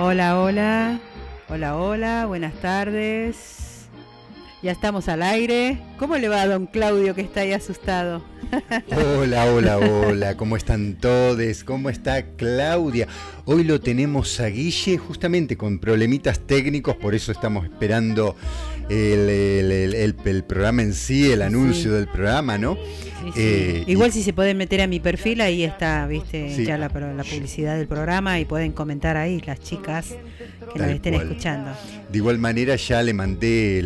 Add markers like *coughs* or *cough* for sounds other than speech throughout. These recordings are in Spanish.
Hola, hola, hola, hola, buenas tardes. Ya estamos al aire. ¿Cómo le va a don Claudio que está ahí asustado? Hola, hola, *laughs* hola, ¿cómo están todos? ¿Cómo está Claudia? Hoy lo tenemos a Guille justamente con problemitas técnicos, por eso estamos esperando el, programa en sí, el anuncio del programa, ¿no? Eh, Igual si se pueden meter a mi perfil, ahí está, viste, ya la, publicidad del programa y pueden comentar ahí las chicas que nos estén escuchando. De igual manera ya le mandé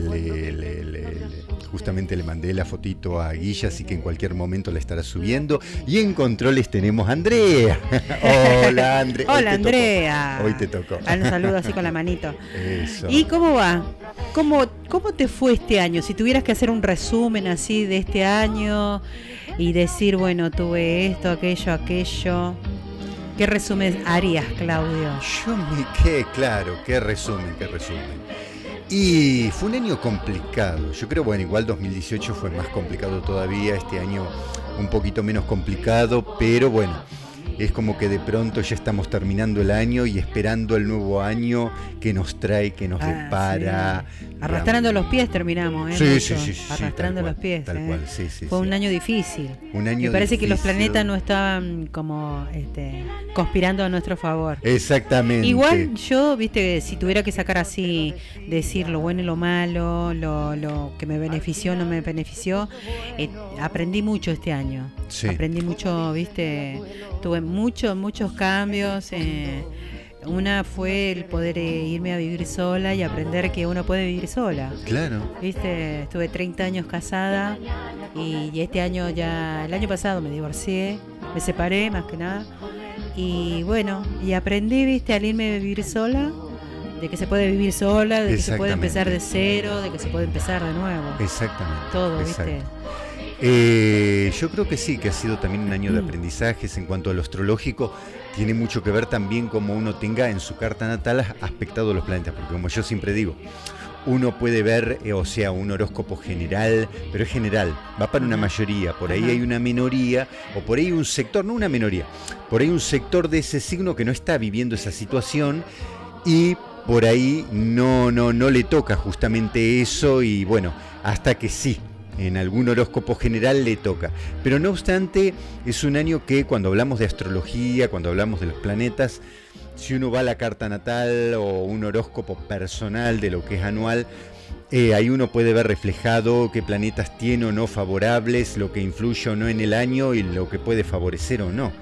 justamente le mandé la fotito a Guilla, así que en cualquier momento la estará subiendo. Y en controles tenemos a Andrea. *laughs* Hola, Andrea. Hola, Andrea. Hoy te tocó. Ah, un saludo así con la manito. Eso. ¿Y cómo va? ¿Cómo, ¿Cómo te fue este año? Si tuvieras que hacer un resumen así de este año y decir, bueno, tuve esto, aquello, aquello. ¿Qué resumen harías, Claudio? Yo me quedé claro, qué resumen, qué resumen. Y fue un año complicado. Yo creo, bueno, igual 2018 fue más complicado todavía, este año un poquito menos complicado, pero bueno, es como que de pronto ya estamos terminando el año y esperando el nuevo año que nos trae, que nos ah, depara. Arrastrando los pies terminamos, ¿eh? Sí, sí, sí, Arrastrando los pies. Tal ¿eh? cual, sí, sí. Fue un año difícil. Un año Me parece que los planetas no estaban como este, conspirando a nuestro favor. Exactamente. Igual yo, viste, si tuviera que sacar así, decir lo bueno y lo malo, lo, lo que me benefició, no me benefició, eh, aprendí mucho este año. Aprendí mucho, viste, tuve muchos, muchos cambios. Eh, una fue el poder eh, irme a vivir sola y aprender que uno puede vivir sola. Claro. Viste, estuve 30 años casada y, este año ya, el año pasado me divorcié, me separé más que nada. Y bueno, y aprendí, viste, al irme a vivir sola, de que se puede vivir sola, de que se puede empezar de cero, de que se puede empezar de nuevo. Exactamente. Todo, viste. Eh, yo creo que sí, que ha sido también un año de mm. aprendizajes en cuanto a lo astrológico. Tiene mucho que ver también como uno tenga en su carta natal aspectado los planetas, porque como yo siempre digo, uno puede ver, eh, o sea, un horóscopo general, pero es general, va para una mayoría, por ahí hay una minoría, o por ahí un sector, no una minoría, por ahí un sector de ese signo que no está viviendo esa situación y por ahí no, no, no le toca justamente eso y bueno, hasta que sí, en algún horóscopo general le toca. Pero no obstante, es un año que cuando hablamos de astrología, cuando hablamos de los planetas, si uno va a la carta natal o un horóscopo personal de lo que es anual, eh, ahí uno puede ver reflejado qué planetas tiene o no favorables, lo que influye o no en el año y lo que puede favorecer o no.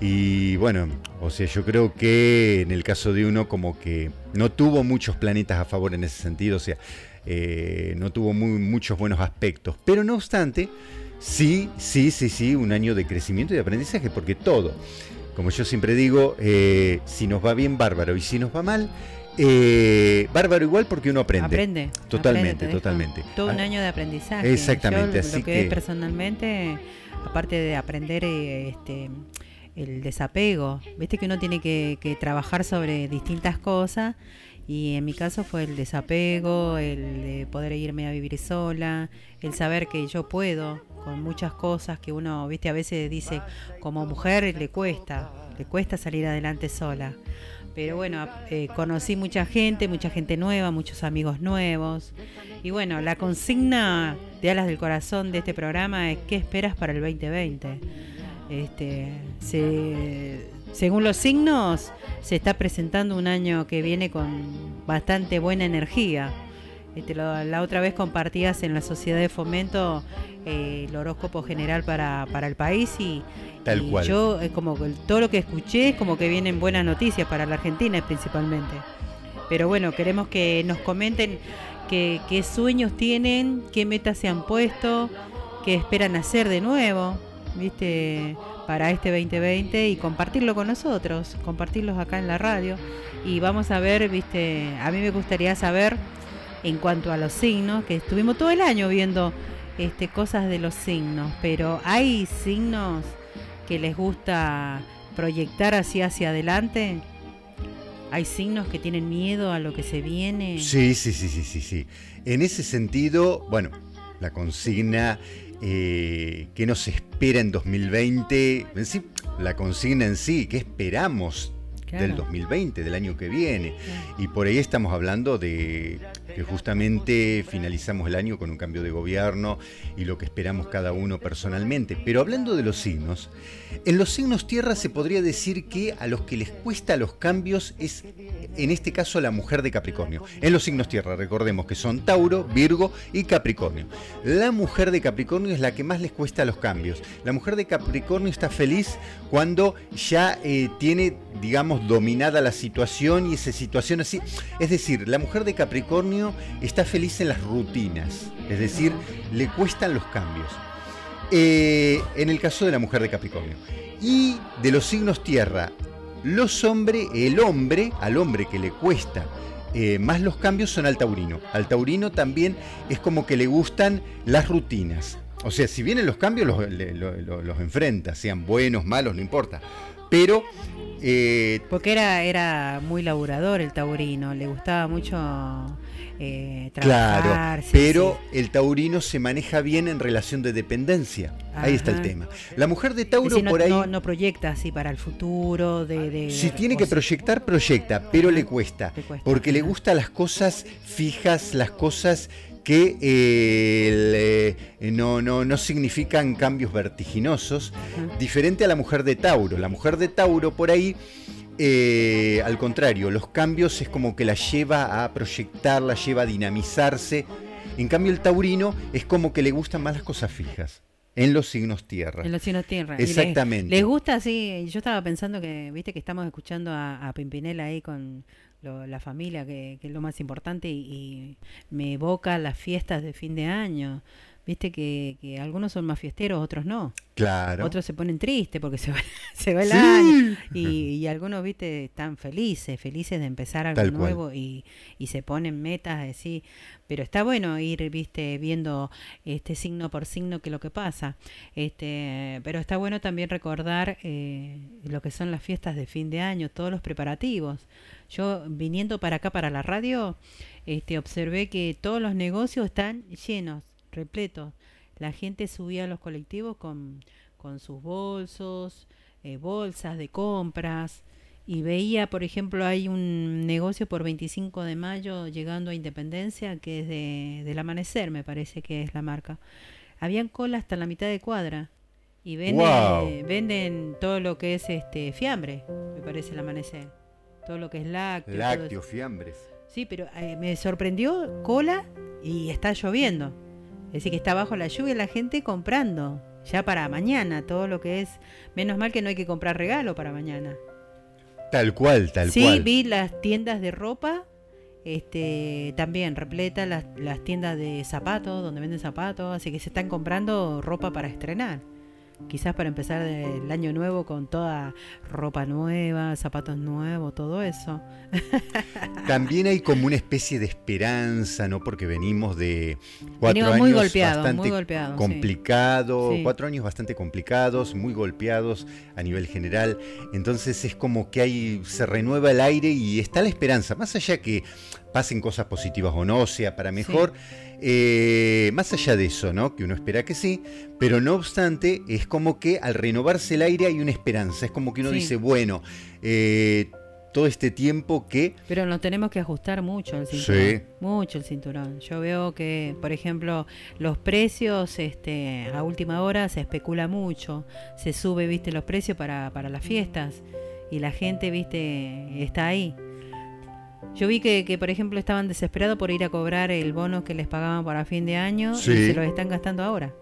Y bueno, o sea, yo creo que en el caso de uno como que no tuvo muchos planetas a favor en ese sentido, o sea, eh, no tuvo muy, muchos buenos aspectos. Pero no obstante, sí, sí, sí, sí, un año de crecimiento y de aprendizaje, porque todo, como yo siempre digo, eh, si nos va bien, bárbaro, y si nos va mal, eh, bárbaro igual porque uno aprende. Aprende. Totalmente, totalmente. Todo un ah, año de aprendizaje. Exactamente. así lo que, personalmente, aparte de aprender este, el desapego, viste que uno tiene que, que trabajar sobre distintas cosas y en mi caso fue el desapego, el de poder irme a vivir sola, el saber que yo puedo con muchas cosas que uno, viste, a veces dice, como mujer le cuesta, le cuesta salir adelante sola. Pero bueno, eh, conocí mucha gente, mucha gente nueva, muchos amigos nuevos. Y bueno, la consigna de Alas del Corazón de este programa es ¿qué esperas para el 2020? Este, se, según los signos, se está presentando un año que viene con bastante buena energía. Este, la otra vez compartías en la sociedad de fomento eh, el horóscopo general para, el país y, yo es como todo lo que escuché es como que vienen buenas noticias para la Argentina principalmente. Pero bueno, queremos que nos comenten qué, qué sueños tienen, qué metas se han puesto, qué esperan hacer de nuevo, ¿viste? Para este 2020 y compartirlo con nosotros, compartirlos acá en la radio. Y vamos a ver, viste, a mí me gustaría saber en cuanto a los signos, que estuvimos todo el año viendo este, cosas de los signos, pero hay signos que les gusta proyectar así hacia adelante. Hay signos que tienen miedo a lo que se viene. Sí, sí, sí, sí, sí, sí. En ese sentido, bueno, la consigna eh, qué nos espera en 2020, en sí, la consigna en sí, qué esperamos del 2020, del año que viene. Y por ahí estamos hablando de que justamente finalizamos el año con un cambio de gobierno y lo que esperamos cada uno personalmente. Pero hablando de los signos, en los signos tierra se podría decir que a los que les cuesta los cambios es, en este caso, la mujer de Capricornio. En los signos tierra, recordemos que son Tauro, Virgo y Capricornio. La mujer de Capricornio es la que más les cuesta los cambios. La mujer de Capricornio está feliz cuando ya eh, tiene, digamos, dominada la situación y esa situación así. Es decir, la mujer de Capricornio está feliz en las rutinas, es decir, le cuestan los cambios. Eh, en el caso de la mujer de Capricornio. Y de los signos tierra, los hombres, el hombre, al hombre que le cuesta eh, más los cambios son al taurino. Al taurino también es como que le gustan las rutinas. O sea, si vienen los cambios, los, los enfrenta, sean buenos, malos, no importa. Pero eh, Porque era, era muy laburador el taurino, le gustaba mucho eh, trabajar. Claro, pero el taurino se maneja bien en relación de dependencia. Ahí está el tema. La mujer de Tauro no, por ahí. No, proyecta así para el futuro. De, si tiene que proyectar, proyecta, pero le cuesta. porque le gustan las cosas fijas, las cosas que eh, eh, no, no, no, significan cambios vertiginosos, diferente a la mujer de Tauro. La mujer de Tauro por ahí, eh, al contrario, los cambios es como que la lleva a proyectar, la lleva a dinamizarse. En cambio el taurino es como que le gustan más las cosas fijas. En los signos tierra. En los signos tierra. Exactamente. Les, gusta así, yo estaba pensando que, viste que estamos escuchando a, a Pimpinela ahí con, la familia, que, es lo más importante, y, me evoca las fiestas de fin de año. Viste que, que, algunos son más fiesteros, otros no. Claro. Otros se ponen tristes porque se va, *laughs* se va el año. *laughs* Y, algunos, viste, están felices, felices de empezar algo nuevo y, y, se ponen metas así. Pero está bueno ir, viste, viendo este signo por signo que lo que pasa. Este, pero está bueno también recordar eh, lo que son las fiestas de fin de año, todos los preparativos. Yo viniendo para acá, para la radio, este, observé que todos los negocios están llenos, repletos. La gente subía a los colectivos con, con sus bolsos, eh, bolsas de compras. Y veía, por ejemplo, hay un negocio por 25 de mayo llegando a Independencia, que es de, del amanecer, me parece que es la marca. Habían cola hasta la mitad de cuadra. Y venden, venden todo lo que es este fiambre, me parece el amanecer todo lo que es lácteo. Lácteos, fiambres. Sí, pero eh, me sorprendió cola y está lloviendo. Es decir, que está bajo la lluvia la gente comprando. Ya para mañana, todo lo que es. Menos mal que no hay que comprar regalo para mañana. Tal cual, tal cual. Sí, vi las tiendas de ropa. Este, también repleta las, las tiendas de zapatos, donde venden zapatos, así que se están comprando ropa para estrenar quizás para empezar el año nuevo con toda ropa nueva, zapatos nuevos, todo eso. *laughs* También hay como una especie de esperanza, ¿no? Porque venimos de cuatro años bastante complicados, cuatro años bastante complicados, muy golpeados a nivel general. Entonces es como que hay, se renueva el aire y está la esperanza, más allá que pasen cosas positivas o no, sea para mejor. Eh, más allá de eso, ¿no? Que uno espera que sí, pero no obstante, es como que al renovarse el aire hay una esperanza. Es como que uno dice, bueno, eh, todo este tiempo que... Pero nos tenemos que ajustar mucho el cinturón. Mucho el cinturón. Yo veo que, por ejemplo, los precios este, a última hora se especula mucho. Se sube, viste, los precios para, para las fiestas. Y la gente, viste, está ahí. Yo vi que, que, por ejemplo, estaban desesperados por ir a cobrar el bono que les pagaban para fin de año y se los están gastando ahora.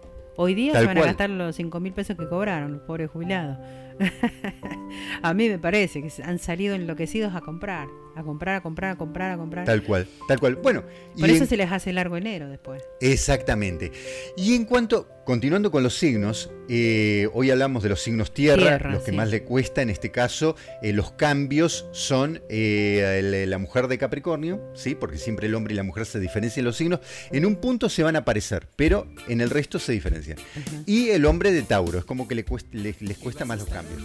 Hoy día se van a gastar los 5 mil pesos que cobraron los pobres jubilados. *laughs* a mí me parece que han salido enloquecidos a comprar, a comprar, a comprar, a comprar, a comprar. Tal cual, tal cual. Bueno, por eso se les hace largo enero después. Exactamente. Y en cuanto, continuando con los signos, eh, hoy hablamos de los signos tierra, los que más le cuesta en este caso, eh, los cambios son eh, la mujer de Capricornio, sí, porque siempre el hombre y la mujer se diferencian en los signos. En un punto se van a parecer, pero en el resto se diferencian. Y el hombre de Tauro, es como que les cuesta más los cambios.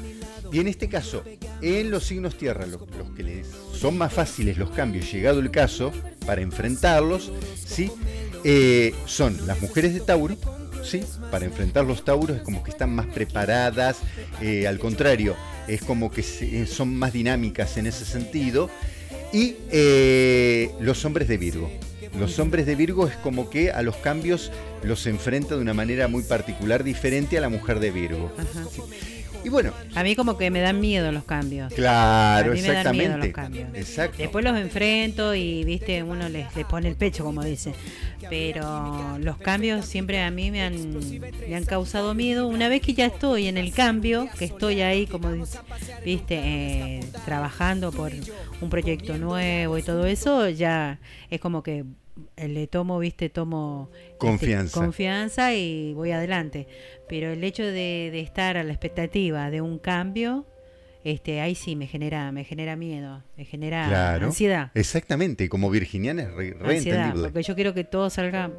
Y en este caso, en los signos tierra, los, que les son más fáciles los cambios, llegado el caso, para enfrentarlos, ¿sí? Son las mujeres de Tauro, ¿sí? Para enfrentar los tauros es como que están más preparadas, eh, al contrario, es como que eh, son más dinámicas en ese sentido. Y eh, los hombres de Virgo. Los hombres de Virgo es como que a los cambios los enfrenta de una manera muy particular, diferente a la mujer de Virgo. Y bueno. A mí como que me dan miedo los cambios. Claro, a mí exactamente. Me dan miedo los cambios. Exacto. Después los enfrento y, viste, uno les, pone el pecho, como dice. Pero los cambios siempre a mí me han, me han causado miedo. Una vez que ya estoy en el cambio, que estoy ahí, como viste, eh, trabajando por un proyecto nuevo y todo eso, ya es como que le tomo, viste, tomo este, confianza. confianza y voy adelante. Pero el hecho de, estar a la expectativa de un cambio, este, ahí sí me genera, me genera miedo, me genera ansiedad. Exactamente, como virginiana es re, Porque yo quiero que todo salga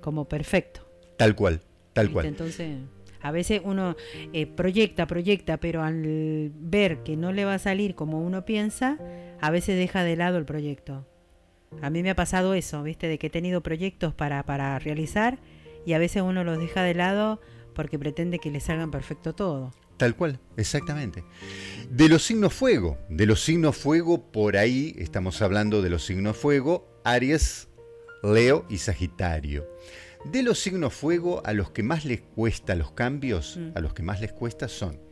como perfecto. Tal cual, tal cual. Entonces, a veces uno eh, proyecta, proyecta, pero al ver que no le va a salir como uno piensa, a veces deja de lado el proyecto. A mí me ha pasado eso, ¿viste? De que he tenido proyectos para, para realizar y a veces uno los deja de lado porque pretende que le salgan perfecto todo. Tal cual, exactamente. De los signos fuego, de los signos fuego, por ahí estamos hablando de los signos fuego, Aries, Leo y Sagitario. De los signos fuego, a los que más les cuesta los cambios, mm. a los que más les cuesta son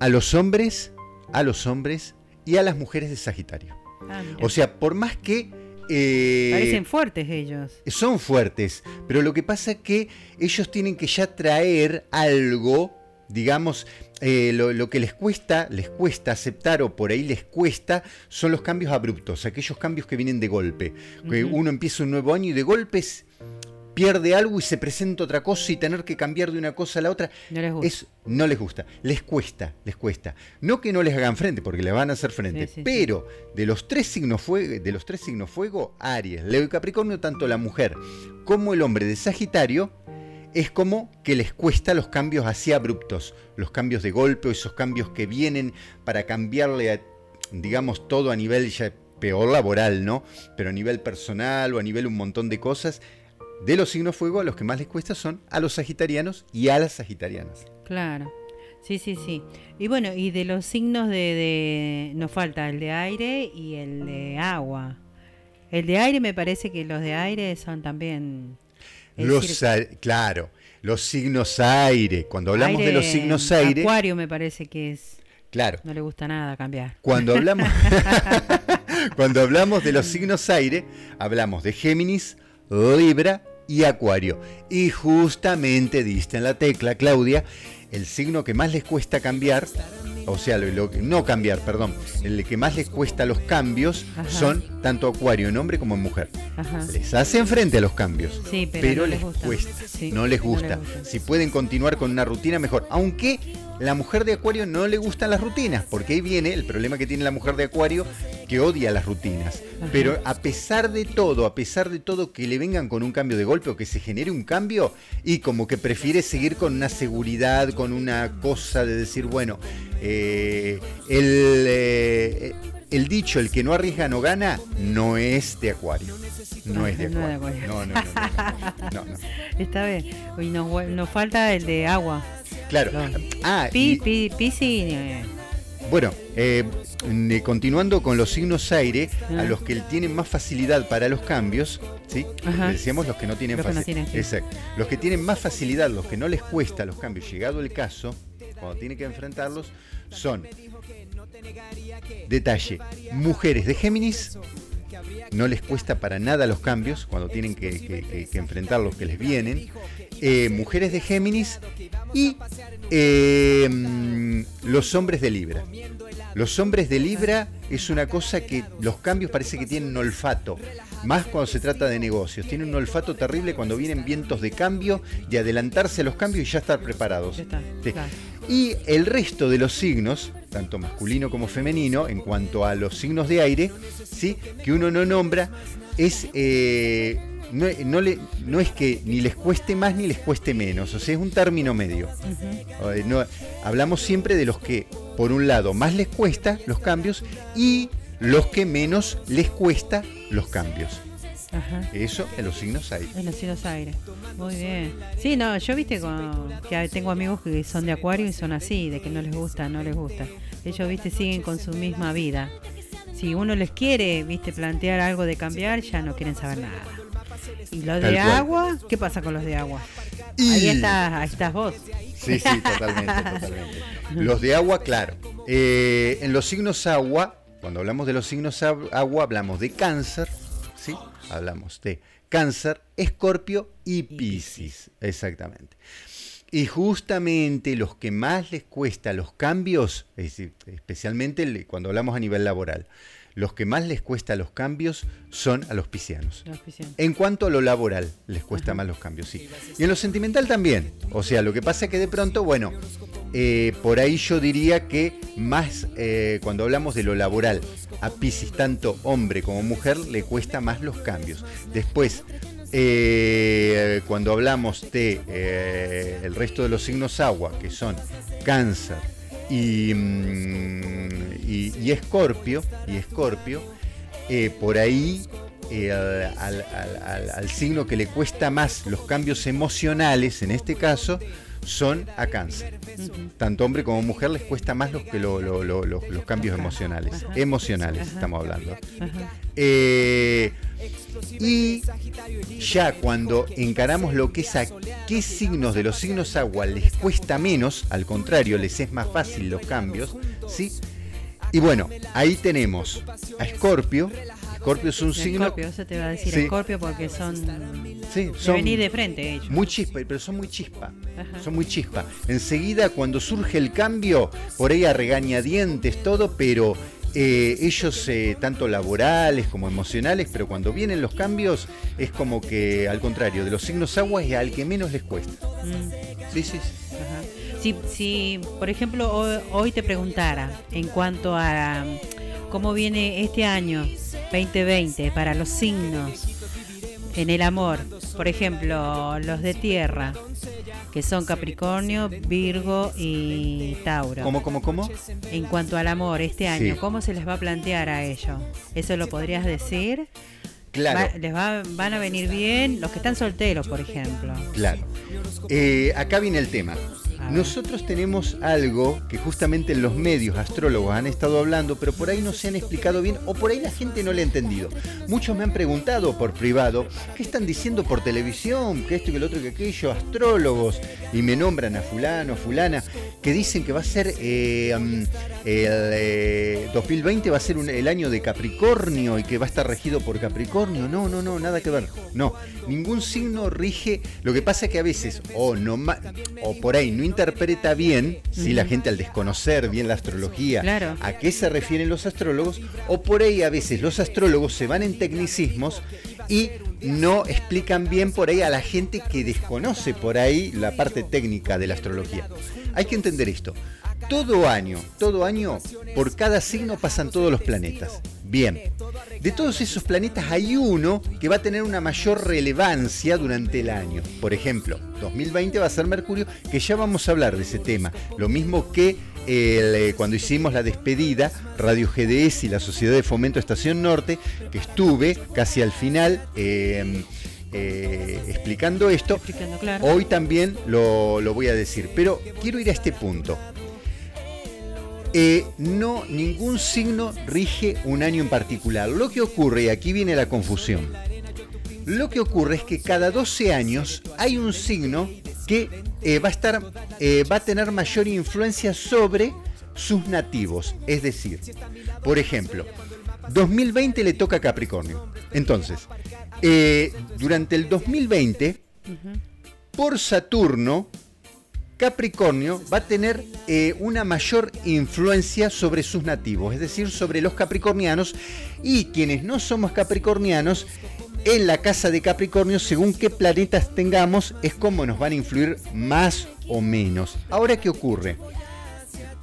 a los hombres, a los hombres y a las mujeres de Sagitario. Ah, o sea, por más que... Eh, Parecen fuertes ellos. Son fuertes, pero lo que pasa es que ellos tienen que ya traer algo, digamos, eh, lo, que les cuesta, les cuesta aceptar o por ahí les cuesta, son los cambios abruptos, aquellos cambios que vienen de golpe. Que uno empieza un nuevo año y de golpes pierde algo y se presenta otra cosa y tener que cambiar de una cosa a la otra. No les gusta. Es, no les gusta. Les cuesta, les cuesta. No que no les hagan frente, porque les van a hacer frente. pero De, los tres signos fuego, de los tres signos fuego, Aries, Leo y Capricornio, tanto la mujer como el hombre de Sagitario, es como que les cuesta los cambios así abruptos, los cambios de golpe o esos cambios que vienen para cambiarle, a, digamos, todo a nivel ya peor laboral, ¿no? Pero a nivel personal o a nivel un montón de cosas, de los signos fuego a los que más les cuesta son a los sagitarianos y a las sagitarianas. Claro. Sí, sí, sí. Y bueno, y de los signos de, nos falta el de aire y el de agua. El de aire me parece que los de aire son también los claro, los signos aire. Cuando hablamos de los signos aire, Acuario me parece que es Claro. No le gusta nada cambiar. Cuando hablamos *laughs* *laughs* Cuando hablamos de los signos aire, hablamos de Géminis, Libra y Acuario. Y justamente diste en la tecla, Claudia, el signo que más les cuesta cambiar, o sea, lo, no cambiar, perdón, el que más les cuesta los cambios son tanto Acuario en hombre como en mujer. Les hacen frente a los cambios, pero, les, cuesta, no les gusta. Si pueden continuar con una rutina, mejor. Aunque la mujer de Acuario no le gustan las rutinas, porque ahí viene el problema que tiene la mujer de Acuario, que odia las rutinas. Pero a pesar de todo, a pesar de todo que le vengan con un cambio de golpe o que se genere un cambio, y como que prefiere seguir con una seguridad, con una cosa de decir, bueno, eh, el, eh, el dicho, el que no arriesga no gana, no es de Acuario. No es de *laughs* Acuario. No, no, no. *laughs* Está bien. Hoy nos, falta el de agua. Claro. Ah, pi, pi, Bueno, eh, continuando con los signos aire, a los que tienen más facilidad para los cambios, ¿sí? Decíamos los que no tienen facilidad. Exacto. Los que tienen más facilidad, los que no les cuesta los cambios, llegado el caso, cuando tienen que enfrentarlos, son Detalle, mujeres de Géminis no les cuesta para nada los cambios cuando tienen que, enfrentar los que les vienen. Eh, mujeres de Géminis y eh, los hombres de Libra. Los hombres de Libra es una cosa que los cambios parece que tienen olfato, más cuando se trata de negocios. Tienen un olfato terrible cuando vienen vientos de cambio, de adelantarse a los cambios y ya estar preparados. Y el resto de los signos, tanto masculino como femenino, en cuanto a los signos de aire, ¿sí? que uno no nombra, es, eh, no, le, no, es que ni les cueste más ni les cueste menos, o sea, es un término medio. Eh, no, hablamos siempre de los que, por un lado, más les cuesta los cambios y los que menos les cuesta los cambios. Eso en los signos aire. En los signos aire. Muy bien. Sí, no, yo viste que tengo amigos que son de acuario y son así, de que no les gusta, no les gusta. Ellos, viste, siguen con su misma vida. Si uno les quiere, viste, plantear algo de cambiar, ya no quieren saber nada. ¿Y los de agua? ¿Qué pasa con los de agua? Ahí, estás, ahí estás vos. Sí, sí, totalmente, totalmente. *laughs* Los de agua, claro. Eh, en los signos agua, cuando hablamos de los signos agua, hablamos de cáncer. Hablamos de cáncer, escorpio y piscis, exactamente. Y justamente los que más les cuesta los cambios, especialmente cuando hablamos a nivel laboral, los que más les cuesta los cambios son a los piscianos. En cuanto a lo laboral, les cuesta más los cambios, sí. Y en lo sentimental también. O sea, lo que pasa es que de pronto, bueno, eh, por ahí yo diría que más eh, cuando hablamos de lo laboral, a Piscis, tanto hombre como mujer, le cuesta más los cambios. Después, eh, cuando hablamos de el resto de los signos agua, que son cáncer, y, mm, y, y Escorpio eh, por ahí eh, al, signo que le cuesta más los cambios emocionales, en este caso, son a cáncer. Tanto hombre como mujer les cuesta más los, que los cambios emocionales. Emocionales estamos hablando. Eh, y ya cuando encaramos lo que es a qué signos de los signos agua les cuesta menos, al contrario, les es más fácil los cambios, ¿sí? Y bueno, ahí tenemos a Escorpio. Escorpio es un signo. Escorpio, eso te va a decir Escorpio porque son. Sí, son. venir de frente ellos. Muy chispa, pero son muy chispa. Son muy chispa. Enseguida, cuando surge el cambio, por ahí a regañadientes, todo, pero eh, ellos eh, tanto laborales como emocionales, pero cuando vienen los cambios es como que al contrario, de los signos agua es al que menos les cuesta. Mm. Sí, sí. Si, si, por ejemplo, hoy, te preguntara en cuanto a cómo viene este año 2020 para los signos en el amor, por ejemplo, los de tierra, que son Capricornio, Virgo y Tauro. ¿Cómo, cómo, cómo? En cuanto al amor, este año, ¿cómo se les va a plantear a ellos? ¿Eso lo podrías decir? Claro. les van a venir bien los que están solteros, por ejemplo. Claro. Eh, acá viene el tema. Nosotros tenemos algo que justamente en los medios astrólogos han estado hablando, pero por ahí no se han explicado bien o por ahí la gente no le ha entendido. Muchos me han preguntado por privado, ¿qué están diciendo por televisión? Que esto, que el otro, que aquello, astrólogos, y me nombran a fulano, fulana, que dicen que va a ser eh, el 2020 eh, va a ser el año de Capricornio y que va a estar regido por Capricornio. No, no, no, nada que ver. No, ningún signo rige. Lo que pasa es que a veces o no o por ahí no interpreta bien, si la gente al desconocer bien la astrología, a qué se refieren los astrólogos, o por ahí a veces los astrólogos se van en tecnicismos y no explican bien por ahí a la gente que desconoce por ahí la parte técnica de la astrología. Hay que entender esto. Todo año, todo año, por cada signo pasan todos los planetas. Bien, de todos esos planetas hay uno que va a tener una mayor relevancia durante el año. Por ejemplo, 2020 va a ser Mercurio, que ya vamos a hablar de ese tema. Lo mismo que eh, cuando hicimos la despedida, Radio GDS y la Sociedad de Fomento Estación Norte, que estuve casi al final. Em, eh, explicando esto, hoy también lo, lo voy a decir, pero quiero ir a este punto. Eh, no, ningún signo rige un año en particular. Lo que ocurre, y aquí viene la confusión, lo que ocurre es que cada 12 años hay un signo que eh, va, a estar, eh, va a tener mayor influencia sobre sus nativos. Es decir, por ejemplo, 2020 le toca a Capricornio. Entonces, durante el 2020, por Saturno, Capricornio va a tener eh, una mayor influencia sobre sus nativos, es decir, sobre los capricornianos y quienes no somos capricornianos, en la casa de Capricornio, según qué planetas tengamos, es como nos van a influir más o menos. Ahora, ¿qué ocurre?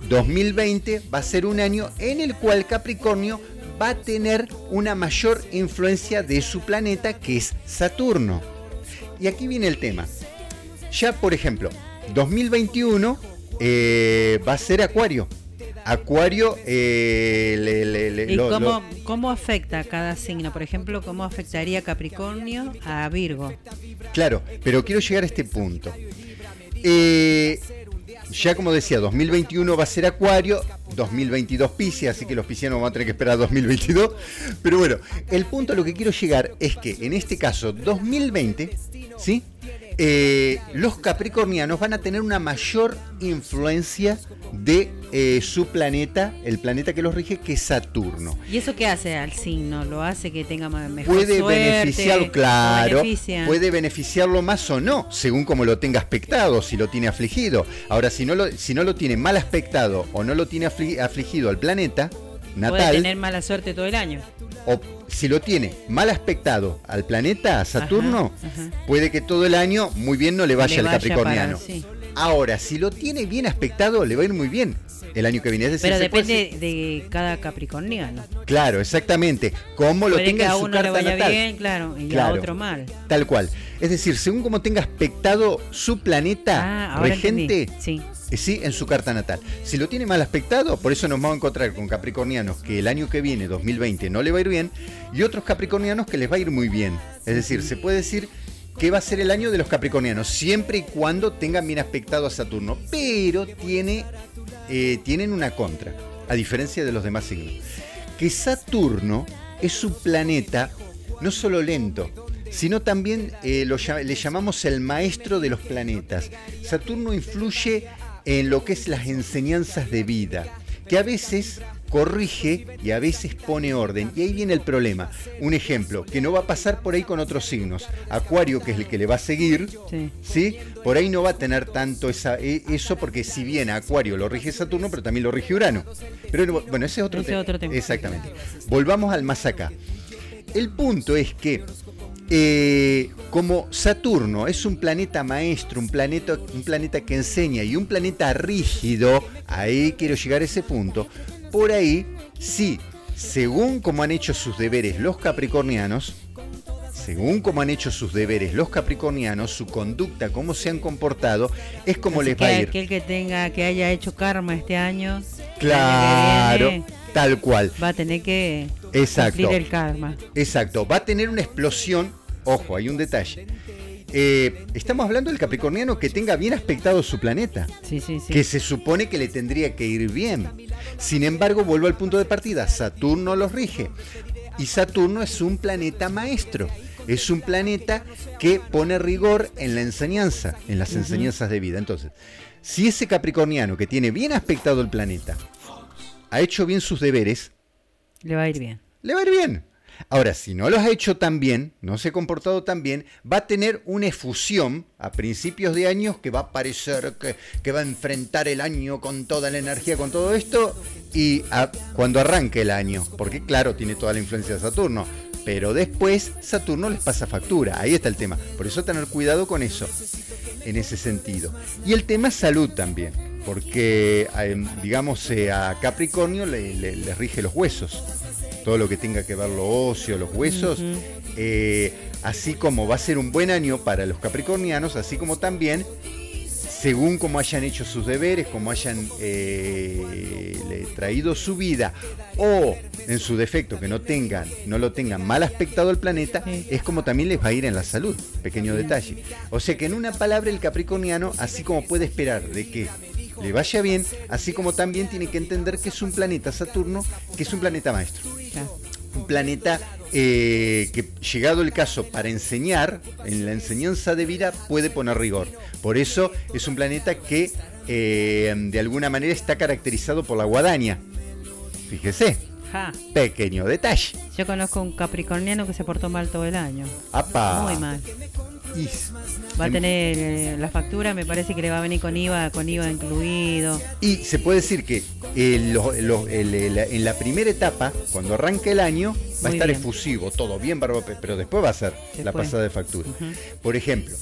2020 va a ser un año en el cual Capricornio va a tener una mayor influencia de su planeta, que es Saturno. Y aquí viene el tema. Ya, por ejemplo, 2021 eh, va a ser Acuario. Acuario, eh, le- le- le- ¿Y lo- cómo, lo- cómo afecta a cada signo? Por ejemplo, ¿cómo afectaría Capricornio a Virgo? Claro, pero quiero llegar a este punto. Eh, ya como decía, 2021 va a ser Acuario, 2022 Pisces, así que los piscianos van a tener que esperar a 2022. Pero bueno, el punto a lo que quiero llegar es que en este caso, 2020, ¿sí? Eh, los capricornianos van a tener una mayor influencia de eh, su planeta, el planeta que los rige, que es Saturno. ¿Y eso qué hace al signo? ¿Lo hace que tenga mejor Puede suerte? beneficiarlo, ¿Lo claro. beneficia? Puede beneficiarlo más o no, según como lo tenga aspectado, si lo tiene afligido. Ahora, si no lo, si no lo tiene mal aspectado o no lo tiene afli- afligido al planeta Puede natal, tener mala suerte todo el año. o si lo tiene mal aspectado al planeta, a Saturno, Ajá, ajá. puede que todo el año muy bien no le vaya al capricorniano. para- sí. Ahora, si lo tiene bien aspectado, le va a ir muy bien el año que viene. Es decir, Pero puede depende de cada capricorniano. Claro, exactamente. Cómo lo Puede que tenga en a su uno le carta vaya natal. bien, claro, y Claro. a otro mal. Tal cual. Es decir, según como tenga aspectado su planeta Ah, regente. Sí. Eh, sí, en su carta natal. Si lo tiene mal aspectado, por eso nos vamos a encontrar con capricornianos que el año que viene, 2020, no le va a ir bien, y otros capricornianos que les va a ir muy bien. Es decir, se puede decir que va a ser el año de los capricornianos, siempre y cuando tengan bien aspectado a Saturno. Pero tiene, eh, tienen una contra, a diferencia de los demás signos. Que Saturno es un planeta no solo lento, sino también eh, lo le llamamos el maestro de los planetas. Saturno influye en lo que es las enseñanzas de vida, que a veces corrige y a veces pone orden. Y ahí viene el problema. Un ejemplo, que no va a pasar por ahí con otros signos. Acuario, que es el que le va a seguir, Sí. ¿sí? Por ahí no va a tener tanto esa, e- eso porque si bien a Acuario lo rige Saturno, pero también lo rige Urano. Pero no- bueno, ese es otro, Ese tema. es otro tema. Exactamente. Volvamos al más acá. El punto es que eh, como Saturno es un planeta maestro, un planeta, un planeta que enseña y un planeta rígido, ahí quiero llegar a ese punto, por ahí sí, según como han hecho sus deberes los capricornianos, según como han hecho sus deberes los capricornianos, su conducta, cómo se han comportado, es como Así les va a ir. aquel que tenga, que haya hecho karma este año, Claro, viene, tal cual. va a tener que Exacto. el karma. Exacto, va a tener una explosión. Ojo, hay un detalle. Eh, estamos hablando del capricorniano que tenga bien aspectado su planeta, Sí, sí, sí. que se supone que le tendría que ir bien. Sin embargo, vuelvo al punto de partida, Saturno los rige. Y Saturno es un planeta maestro. Es un planeta que pone rigor en la enseñanza, en las enseñanzas de vida. Entonces, si ese capricorniano que tiene bien aspectado el planeta ha hecho bien sus deberes, Le va a ir bien. Le va a ir bien. Ahora, si no los ha hecho tan bien, no se ha comportado tan bien, va a tener una efusión a principios de años que va a parecer que, va a enfrentar el año con toda la energía, con todo esto, y a- cuando arranque el año, porque claro, tiene toda la influencia de Saturno, pero después Saturno les pasa factura, ahí está el tema. Por eso tener cuidado con eso, en ese sentido. Y el tema salud también, porque eh, digamos eh, a Capricornio le rige los huesos todo lo que tenga que ver lo óseo, los huesos, eh, así como va a ser un buen año para los capricornianos, así como también, según como hayan hecho sus deberes, como hayan eh, le traído su vida, o en su defecto que no tengan, no lo tengan mal aspectado el planeta, Sí. es como también les va a ir en la salud, pequeño detalle. O sea que en una palabra el capricorniano, así como puede esperar de que le vaya bien, así como también tiene que entender que es un planeta Saturno, que es un planeta maestro Claro. un planeta eh, que llegado el caso para enseñar, en la enseñanza de vida puede poner rigor. Por eso es un planeta que eh, de alguna manera está caracterizado por la guadaña. Fíjese, Ja. pequeño detalle. Yo conozco un capricorniano que se portó mal todo el año. Apa. Muy mal. Y- Va a em- tener eh, la factura, me parece que le va a venir con IVA, con IVA incluido. Y se puede decir que eh, lo- lo- el- el- en la primera etapa, cuando arranque el año, va a estar bien. efusivo, todo bien, pero después va a ser la pasada de factura. Por ejemplo,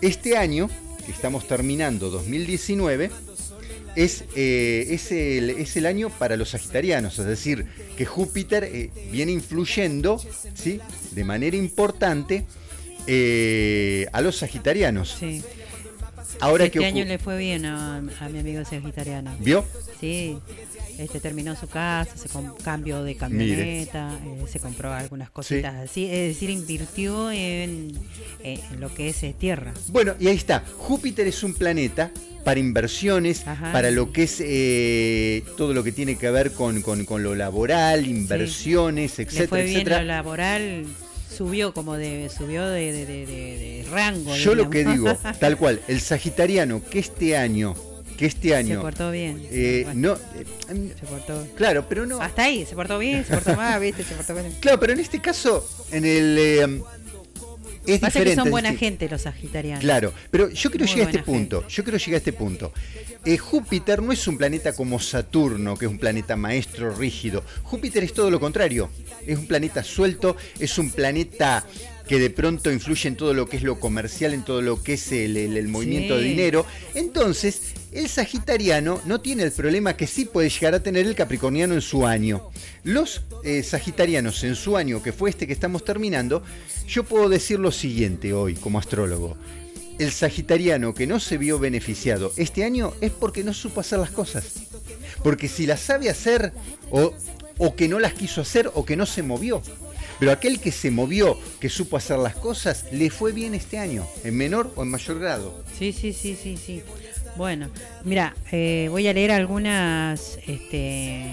este año, que estamos terminando 2019, es, eh, es, el, es el año para los sagitarianos, es decir, que Júpiter eh, viene influyendo ¿sí? de manera importante eh, a los sagitarians. Sí. Ahora este que año le fue bien a, a mi amigo sagitariano. ¿Vio? Sí, este terminó su casa, se cambió de camioneta, eh, se compró algunas cositas así, es decir, invirtió en, lo que es eh, tierra. Bueno, y ahí está. Júpiter es un planeta para inversiones, Ajá. para lo que es eh, todo lo que tiene que ver con, con- con lo laboral, inversiones, Le etcétera, fue bien etcétera. lo laboral, subió como de subió de, de- de- rango. Yo lo que digo, tal cual, el sagitariano que este año, que este se año, portó bien. eh, Bueno, no, eh, se portó. claro, pero no, Hasta ahí, se portó bien, se portó mal, viste, se portó bien. claro, pero en este caso, en el eh, es Pasa diferente. que son buena gente los sagitarianos. Claro, pero yo quiero Muy llegar a este punto. Yo quiero llegar a este punto. Eh, Júpiter no es un planeta como Saturno, que es un planeta maestro rígido. Júpiter es todo lo contrario. Es un planeta suelto, es un planeta que de pronto influye en todo lo que es lo comercial, en todo lo que es el, el- el movimiento de dinero. Entonces, el sagitariano no tiene el problema que sí puede llegar a tener el capricorniano en su año. Los eh, sagitarianos en su año, que fue este que estamos terminando, yo puedo decir lo siguiente hoy como astrólogo. El sagitariano que no se vio beneficiado este año es porque no supo hacer las cosas. Porque si las sabe hacer o, o que no las quiso hacer o que no se movió. Pero aquel que se movió, que supo hacer las cosas, le fue bien este año, en menor o en mayor grado. Sí, sí, sí, sí, sí. Bueno, mira, eh, voy a leer algunas, este,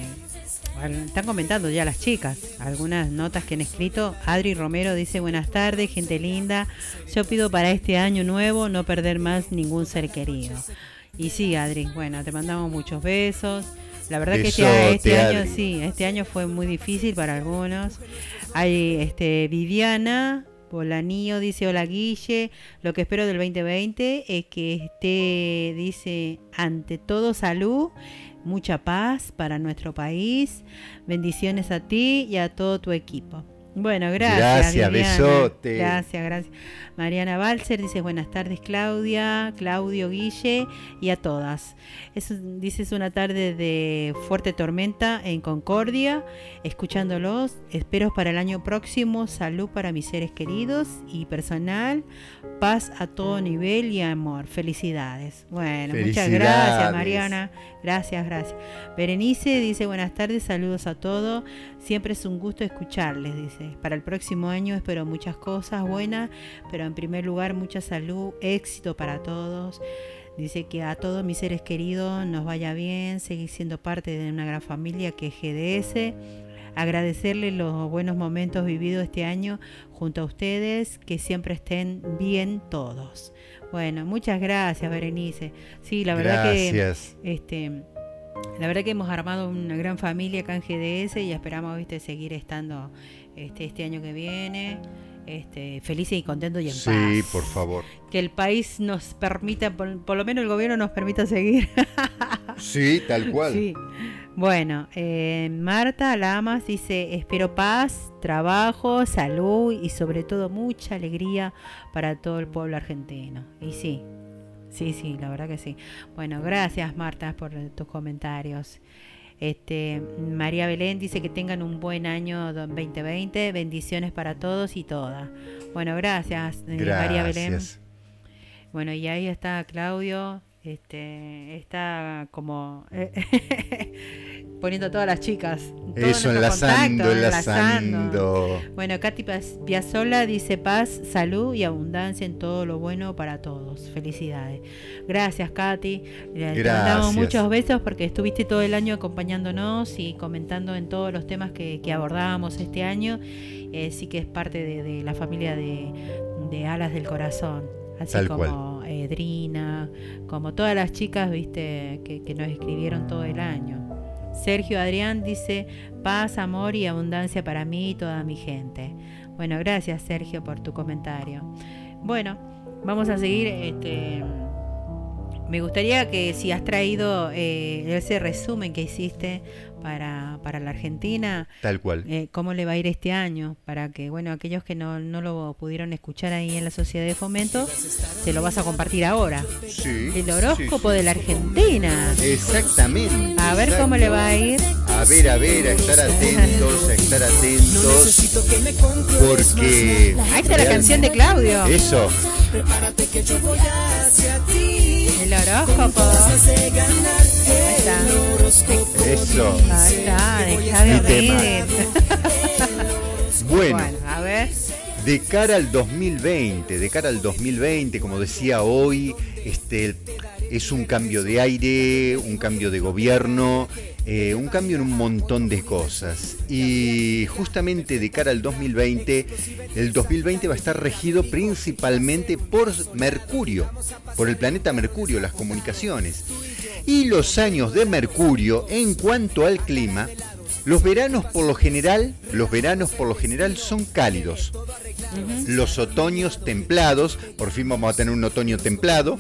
están comentando ya las chicas, algunas notas que han escrito. Adri Romero dice, buenas tardes, gente linda. Yo pido para este año nuevo no perder más ningún ser querido. Y sí, Adri, bueno, te mandamos muchos besos. La verdad que este, este año, sí, este año fue muy difícil para algunos. Hay este Viviana Bolanío dice hola Guille, lo que espero del 2020 es que esté, dice, ante todo salud, mucha paz para nuestro país, bendiciones a ti y a todo tu equipo. Bueno, gracias. Gracias, Viviana. besote. Gracias, gracias. Mariana Balser dice buenas tardes Claudia, Claudio Guille y a todas. Es, dice es una tarde de fuerte tormenta en Concordia, escuchándolos. Espero para el año próximo salud para mis seres queridos y personal, paz a todo nivel y amor. Felicidades. Bueno, muchas gracias. Mariana. Gracias, gracias. Berenice dice buenas tardes, saludos a todos. Siempre es un gusto escucharles, dice. Para el próximo año espero muchas cosas buenas, pero en primer lugar mucha salud, éxito para todos. Dice que a todos mis seres queridos nos vaya bien, seguir siendo parte de una gran familia que es GDS. Agradecerles los buenos momentos vividos este año junto a ustedes, que siempre estén bien todos. Bueno, muchas gracias, Berenice. Sí, la verdad que este, la verdad que hemos armado una gran familia acá en GDS y esperamos viste, seguir estando este, este año que viene. Este, felices y contentos y en Sí, paz. por favor. Que el país nos permita, por, por lo menos el gobierno nos permita seguir. *laughs* Sí, tal cual. Sí. Bueno, eh, Marta Lamas dice, espero paz, trabajo, salud y sobre todo mucha alegría para todo el pueblo argentino. Y sí, sí, sí, la verdad que sí. Bueno, gracias Marta por tus comentarios. Este, María Belén dice que tengan un buen año 2020, bendiciones para todos y todas. Bueno, gracias, eh, María Belén. Gracias. Bueno, y ahí está Claudio, este, está como *laughs* poniendo a todas las chicas. Eso, enlazando, enlazando. Bueno, Katy Piazzolla dice paz, salud y abundancia en todo lo bueno para todos. Felicidades. Gracias, Katy. Le- Te Gracias. muchos besos porque estuviste todo el año acompañándonos y comentando en todos los temas que, que abordábamos este año. Eh, sí que es parte de, de la familia de, de Alas del Corazón. Así Tal como Edrina, como todas las chicas, viste, que, que nos escribieron todo el año. Sergio Adrián dice paz, amor y abundancia para mí y toda mi gente. Bueno, gracias Sergio por tu comentario. Bueno, vamos a seguir. Este, me gustaría que si has traído eh, ese resumen que hiciste para, para la Argentina, Tal cual. eh, cómo le va a ir este año, para que, bueno, aquellos que no, no lo pudieron escuchar ahí en la Sociedad de Fomento, se lo vas a compartir ahora. Sí. El horóscopo sí, de la Argentina. Exactamente. A ver cómo le va a ir. A ver, a ver, a estar atentos, a estar atentos. Porque. Ahí está la canción de Claudio. Eso. Prepárate que yo voy hacia ti. El horóscopo. Ahí está. Eso. Ahí está, deja de Bueno, a ver. De cara al 2020, de cara al 2020, como decía hoy, este es un cambio de aire, un cambio de gobierno, eh, un cambio en un montón de cosas. Y justamente de cara al 2020, el 2020 va a estar regido principalmente por Mercurio, por el planeta Mercurio, las comunicaciones. Y los años de Mercurio en cuanto al clima, los veranos por lo general, los veranos por lo general son cálidos. Los otoños templados, por fin vamos a tener un otoño templado.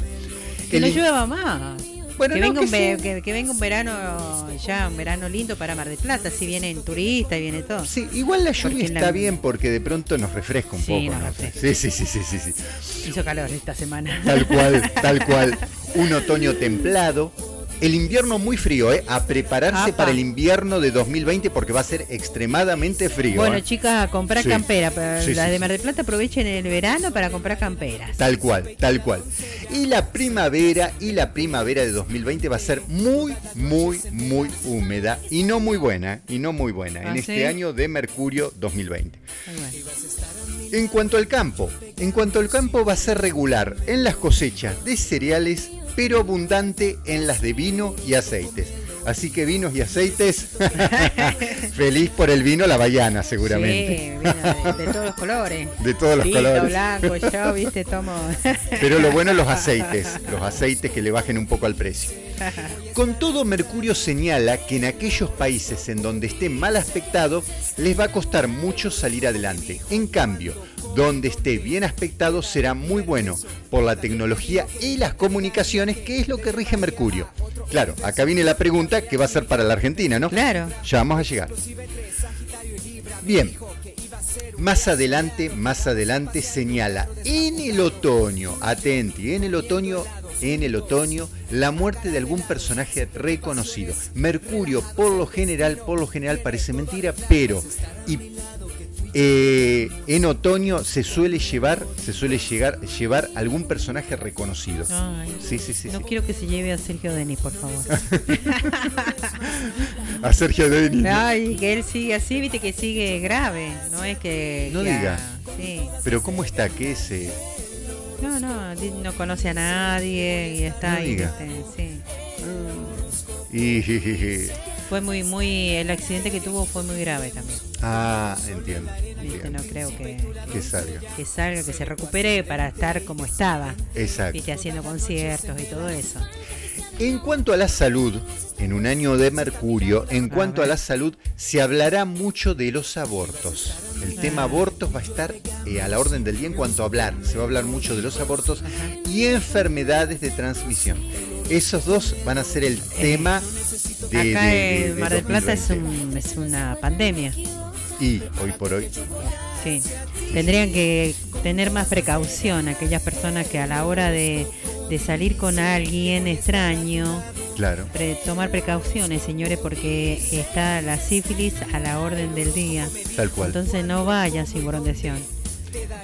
Que El no llueva más. Bueno, que, no, venga que un sí. que, que venga un verano ya, un verano lindo para Mar del Plata, si vienen turistas y viene todo. Sí, igual la lluvia Porque la- está bien porque de pronto nos refresca un Sí, poco. nos ¿no? refresca. Sí, sí, sí, sí, sí, sí. Hizo calor esta semana. Tal cual, tal cual. *laughs* Un otoño templado. El invierno muy frío, ¿eh? A prepararse Apa. para el invierno de 2020 porque va a ser extremadamente frío. Bueno, ¿eh? chicas, a comprar Sí. campera. Sí, las sí, de. Mar del Plata aprovechen el verano para comprar camperas. Tal cual, tal cual. Y la primavera, y la primavera de 2020 va a ser muy, muy, muy húmeda y no muy buena, y no muy buena, ¿Ah, en sí? este año de Mercurio 2020. Ay, bueno. En cuanto al campo, en cuanto al campo va a ser regular en las cosechas de cereales, pero abundante en las de vino y aceites. Así que vinos y aceites, *laughs* feliz por el vino la Bayana seguramente. Sí, vino de, de todos los colores. De todos los colores. blanco, yo, viste, tomo. *laughs* Pero lo bueno es los aceites, los aceites que le bajen un poco al precio. Con todo, Mercurio señala que en aquellos países en donde esté mal aspectado, les va a costar mucho salir adelante. En cambio, donde esté bien aspectado será muy bueno por la tecnología y las comunicaciones, que es lo que rige Mercurio. Claro, acá viene la pregunta que va a ser para la Argentina, ¿no? Claro. Ya vamos a llegar. Bien. Más adelante, más adelante señala en el otoño, atenti, en el otoño, en el otoño, la muerte de algún personaje reconocido. Mercurio, por lo general, por lo general parece mentira, pero y, eh, en otoño se suele llevar, se suele llegar, llevar algún personaje reconocido. Ay, Sí, sí, sí. no sí. quiero que se lleve a Sergio Denis, por favor. *laughs* A Sergio Denis. Ay, que él sigue así, viste que sigue grave. No es que. No que diga. Sí. Pero ¿cómo está? ¿Qué es? eh? No, no, no conoce a nadie y está No ahí. diga. sí. Y- Fue muy, muy. El accidente que tuvo fue muy grave también. Ah, entiendo. Viste, no creo que, Que salga. que salga, que se recupere para estar como estaba. Exacto. Viste, haciendo conciertos y todo eso. En cuanto a la salud, en un año de Mercurio, en cuanto a la salud, se hablará mucho de los abortos. El tema Ah. abortos va a estar eh, a la orden del día en cuanto a hablar. Se va a hablar mucho de los abortos Ajá. y enfermedades de transmisión. Esos dos van a ser el tema de, Eh, Acá de- de- en Mar del Plata es, 2020. un- es una pandemia. Y hoy por hoy, Sí. Tendrían que tener más precaución aquellas personas que a la hora de, de salir con alguien extraño, claro. pre- tomar precauciones, señores, porque está la sífilis a la orden del día. Tal cual. Entonces no vayan sin protección.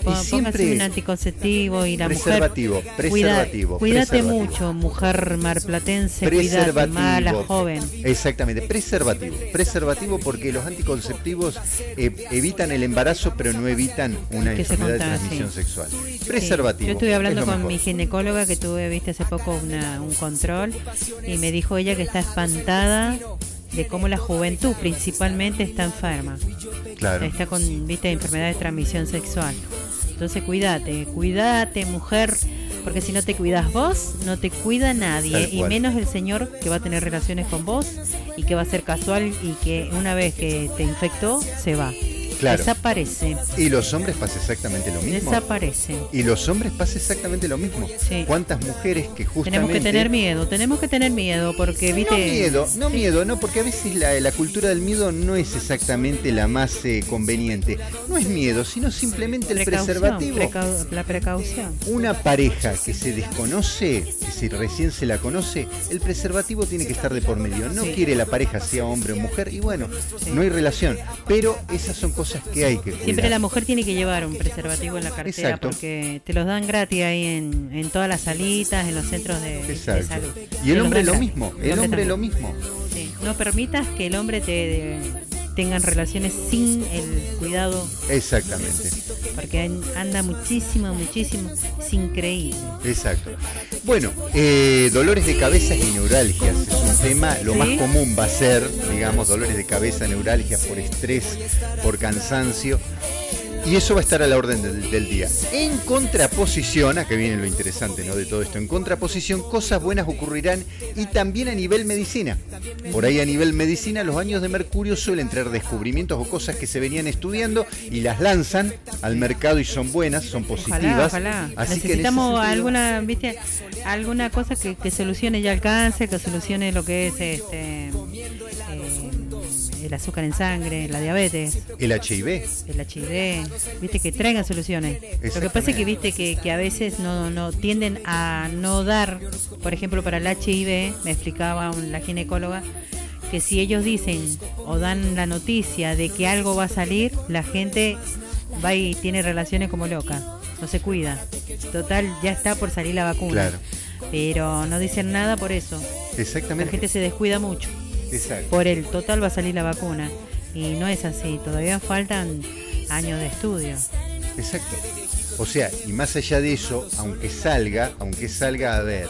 Pon- siempre- Póngase un anticonceptivo y la Preservativo, mujer. preservativo, cuídate preservativo. mucho, mujer marplatense, cuídate, mala, joven. Exactamente, preservativo. Preservativo porque los anticonceptivos eh, evitan el embarazo pero no evitan una Que enfermedad de transmisión sexual. Sí, Preservativo. Yo estuve hablando es con mejor. mi ginecóloga que tuve, viste, hace poco una- un control y me dijo ella que está espantada de cómo la juventud principalmente está enferma. Claro. Está con, viste, enfermedades de transmisión sexual. Entonces cuídate, cuídate mujer, porque si no te cuidas vos, no te cuida nadie, y menos el señor que va a tener relaciones con vos y que va a ser casual y que una vez que te infectó, se va. Claro. Desaparece, Y los hombres pasa exactamente lo mismo. desaparece. Y los hombres pasa exactamente lo mismo. Sí. ¿Cuántas mujeres que justamente... Tenemos que tener miedo, tenemos que tener miedo porque, viste... No miedo, no Sí. miedo, no, porque a veces la, la cultura del miedo no es exactamente la más eh, conveniente. No es miedo, sino simplemente el Precaución, preservativo. precau- la precaución. Una pareja que se desconoce, que si recién se la conoce, el preservativo tiene que estar de por medio. No Sí. quiere la pareja sea hombre o mujer y bueno, no hay relación. Pero esas son cosas cosas que hay que cuidar. Siempre la mujer tiene que llevar un preservativo en la cartera Exacto. porque te los dan gratis ahí en, en todas las salitas, en los centros de, salud. Y el hombre lo mismo, el hombre lo mismo. Sí. No permitas que el hombre te tengan relaciones sin el cuidado, Exactamente, porque an- anda muchísimo, muchísimo. Es increíble. exacto. Bueno, eh, dolores de cabeza y neuralgias es un tema, lo Sí. más común va a ser, digamos, dolores de cabeza, neuralgias por estrés, por cansancio. Y eso va a estar a la orden del, del día. En contraposición, acá viene lo interesante ¿no? de todo esto, en contraposición, cosas buenas ocurrirán y también a nivel medicina. Por ahí a nivel medicina, los años de Mercurio suelen traer descubrimientos o cosas que se venían estudiando y las lanzan al mercado y son buenas, son positivas. Ojalá. Así Necesitamos alguna, viste, alguna cosa que, que solucione ya el cáncer, que solucione lo que es este el azúcar en sangre, la diabetes, El HIV. el HIV, viste que traigan soluciones. Lo que pasa es que viste que, que a veces no, no tienden a no dar, por ejemplo, para el HIV, me explicaba la ginecóloga, que si ellos dicen o dan la noticia de que algo va a salir, la gente va y tiene relaciones como loca, no se cuida. Total, ya está por salir la vacuna. Claro. Pero no dicen nada por eso. La Exactamente. gente se descuida mucho. Exacto. Por el total va a salir la vacuna. Y no es así, todavía faltan años de estudio. Exacto. O sea, y más allá de eso, aunque salga, aunque salga a ver,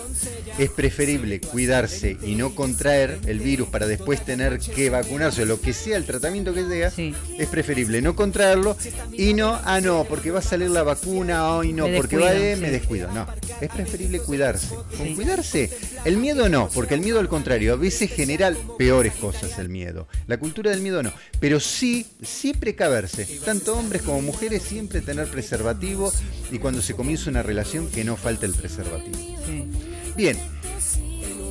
es preferible cuidarse y no contraer el virus para después tener que vacunarse o lo que sea el tratamiento que sea, Sí. es preferible no contraerlo y no, ah no, porque va a salir la vacuna, hoy no, Me porque va a me sí. descuido. No, es preferible cuidarse. Con Sí. cuidarse, el miedo no, porque el miedo al contrario, a veces genera peores cosas el miedo. La cultura del miedo no, pero sí, sí precaverse. Tanto hombres como mujeres siempre tener preservativo y cuando se comienza una relación que no falte el preservativo. Sí. Bien,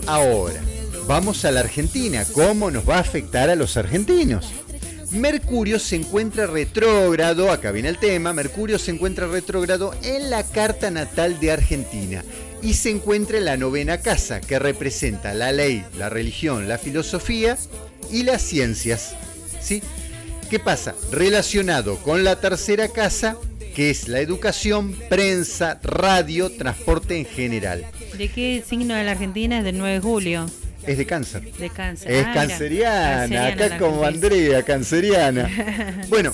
ahora vamos a la Argentina. ¿Cómo nos va a afectar a los argentinos? Mercurio se encuentra retrógrado, acá viene el tema, Mercurio se encuentra retrógrado en la carta natal de Argentina y se encuentra en la novena casa que representa la ley, la religión, la filosofía y las ciencias. ¿Sí? ¿Qué pasa? Relacionado con la tercera casa, que es la educación, prensa, radio, transporte en general. ¿De qué signo de la Argentina? Es del 9 de julio, Es de cáncer. de cáncer. Es Ah, canceriana, canceriana acá como. Andrea, canceriana. *laughs* Bueno,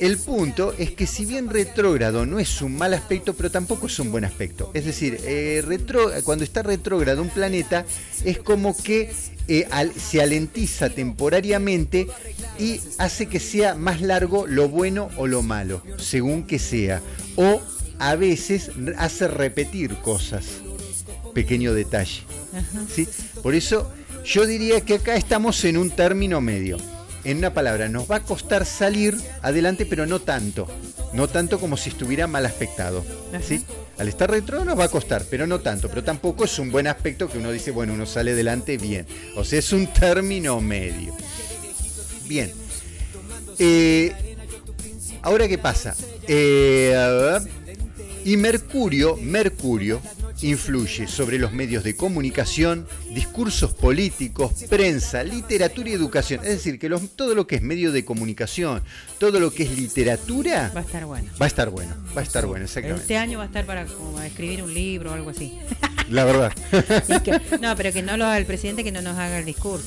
el punto es que si bien retrógrado no es un mal aspecto, pero tampoco es un buen aspecto. Es decir, eh, retro- cuando está retrógrado un planeta, es como que eh, al- se alentiza temporariamente y hace que sea más largo lo bueno o lo malo, según que sea. O a veces hace repetir cosas. Pequeño detalle. ¿sí? Por eso yo diría que acá estamos en un término medio. En una palabra, nos va a costar salir adelante, pero no tanto. No tanto como si estuviera mal aspectado. ¿sí? Al estar retro nos va a costar, pero no tanto. Pero tampoco es un buen aspecto que uno dice, bueno, uno sale adelante bien. O sea, es un término medio. Bien. Eh, Ahora, ¿qué pasa? Eh, y Mercurio, Mercurio influye sobre los medios de comunicación, discursos políticos, prensa, literatura y educación. Es decir, que todo lo que es medio de comunicación, todo lo que es literatura, Va a estar bueno. va a estar bueno. Va a estar bueno, exactamente. Este año va a estar para como escribir un libro o algo así. *laughs* La verdad. *laughs* Que- no, pero que no lo haga el presidente, que no nos haga el discurso.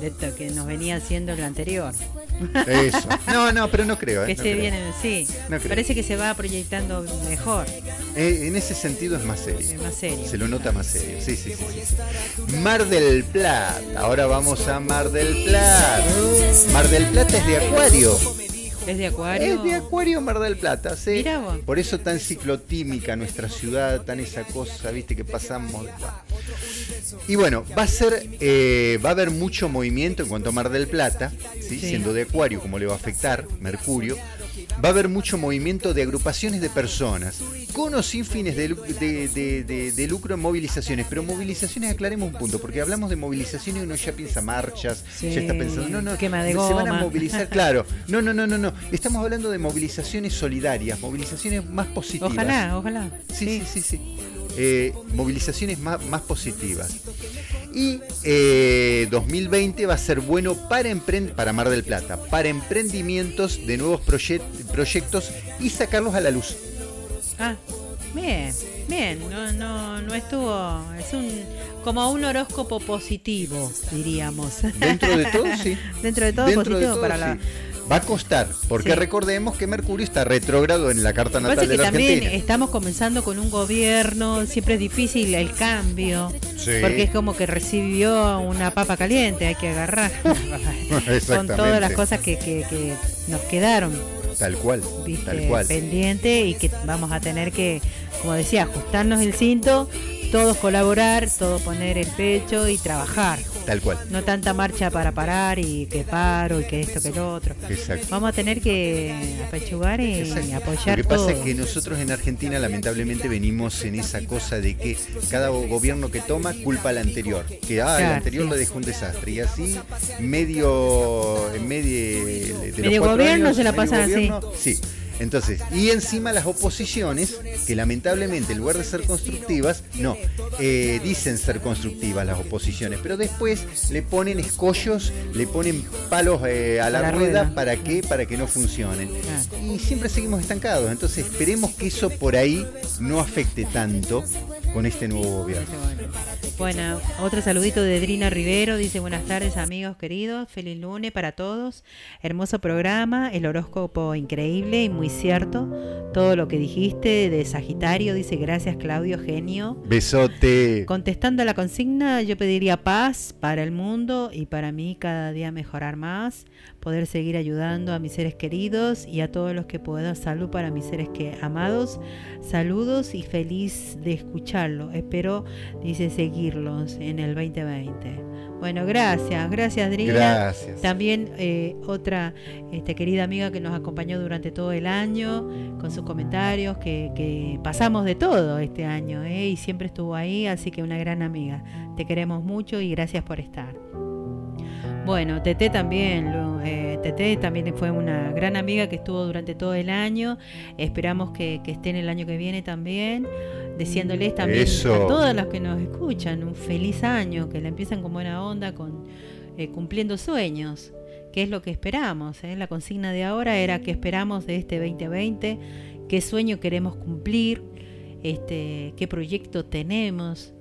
De esto que nos venía haciendo el anterior. Eso. *laughs* No, no, pero no creo. ¿eh? Que No esté creo. bien, en- sí. No. Parece que se va proyectando mejor, Eh, en ese sentido es más serio. es más serio. Se lo nota más serio. Sí, sí, sí, sí. Mar del Plata. Ahora vamos a Mar del Plata. Mar del Plata es de Acuario. ¿Es de acuario? Es de Acuario Mar del Plata, sí. Mirá vos. Por eso tan ciclotímica nuestra ciudad, tan esa cosa, viste, que pasamos. Y bueno, va a ser, eh, va a haber mucho movimiento en cuanto a Mar del Plata, ¿sí? Sí. siendo de Acuario, como le va a afectar Mercurio. Va a haber mucho movimiento de agrupaciones de personas, con o sin fines de, de- de- lucro en movilizaciones. Pero movilizaciones, aclaremos un punto, porque hablamos de movilizaciones y uno ya piensa marchas, Sí, ya está pensando, no, no, se van a movilizar, *laughs* claro. No, no, no, no, no. Estamos hablando de movilizaciones solidarias, movilizaciones más positivas. Ojalá, ojalá. Sí, sí, sí, sí. Eh, movilizaciones más, más, positivas. Y 2020 va a ser bueno para, para Mar del Plata, para emprendimientos de nuevos proyectos y sacarlos a la luz. Ah, bien, bien, no, no, no estuvo, es un como un horóscopo positivo, diríamos. Dentro de todo, sí. *laughs* Dentro de todo positivo para la Va a costar, porque recordemos que Mercurio está retrógrado en la carta natal de la también estamos comenzando con un gobierno, siempre es difícil el cambio, porque es como que recibió una papa caliente, hay que agarrar. *laughs* Con todas las cosas que, que, nos quedaron. Tal cual, tal cual. Pendiente y que vamos a tener que, como decía, ajustarnos el cinto, todos colaborar, todos poner el pecho y trabajar. Tal cual. No tanta marcha para parar y que paro y que esto, que lo otro. Exacto. Vamos a tener que apechugar y apoyar Lo que pasa es que nosotros en Argentina lamentablemente venimos en esa cosa de que cada gobierno que toma culpa al anterior. Que ah, el anterior lo dejó un desastre. Y así medio, en medio de medio gobierno se la pasa así. Sí. Entonces, y encima las oposiciones, que lamentablemente en lugar de ser constructivas, no, eh, dicen ser constructivas las oposiciones, pero después le ponen escollos, le ponen palos eh, a la, rueda, para qué, para que no funcionen. Y siempre seguimos estancados. Entonces esperemos que eso por ahí no afecte tanto con este nuevo gobierno. Bueno, otro saludito de Drina Rivero, dice buenas tardes amigos queridos, feliz lunes para todos, hermoso programa, el horóscopo increíble y muy cierto, todo lo que dijiste de Sagitario, dice gracias Claudio, genio. Besote. Contestando a la consigna, yo pediría paz para el mundo y para mí cada día mejorar más, poder seguir ayudando a mis seres queridos y a todos los que pueda, salud para mis seres que amados, saludos y feliz de escucharlo, espero, dice seguir en el 2020. Bueno, gracias, gracias Drina. Gracias. También eh, otra este, querida amiga que nos acompañó durante todo el año con sus comentarios, que, pasamos de todo este año eh, y siempre estuvo ahí, así que una gran amiga. Te queremos mucho y gracias por estar. Bueno, Tete también, eh, Tete también fue una gran amiga que estuvo durante todo el año. Esperamos que, que esté en el año que viene también deseándoles también a todos los que nos escuchan un feliz año, que la empiezan con buena onda, con eh, cumpliendo sueños, que es lo que esperamos. Eh. La consigna de ahora era qué esperamos de este 2020, qué sueño queremos cumplir, este, qué proyecto tenemos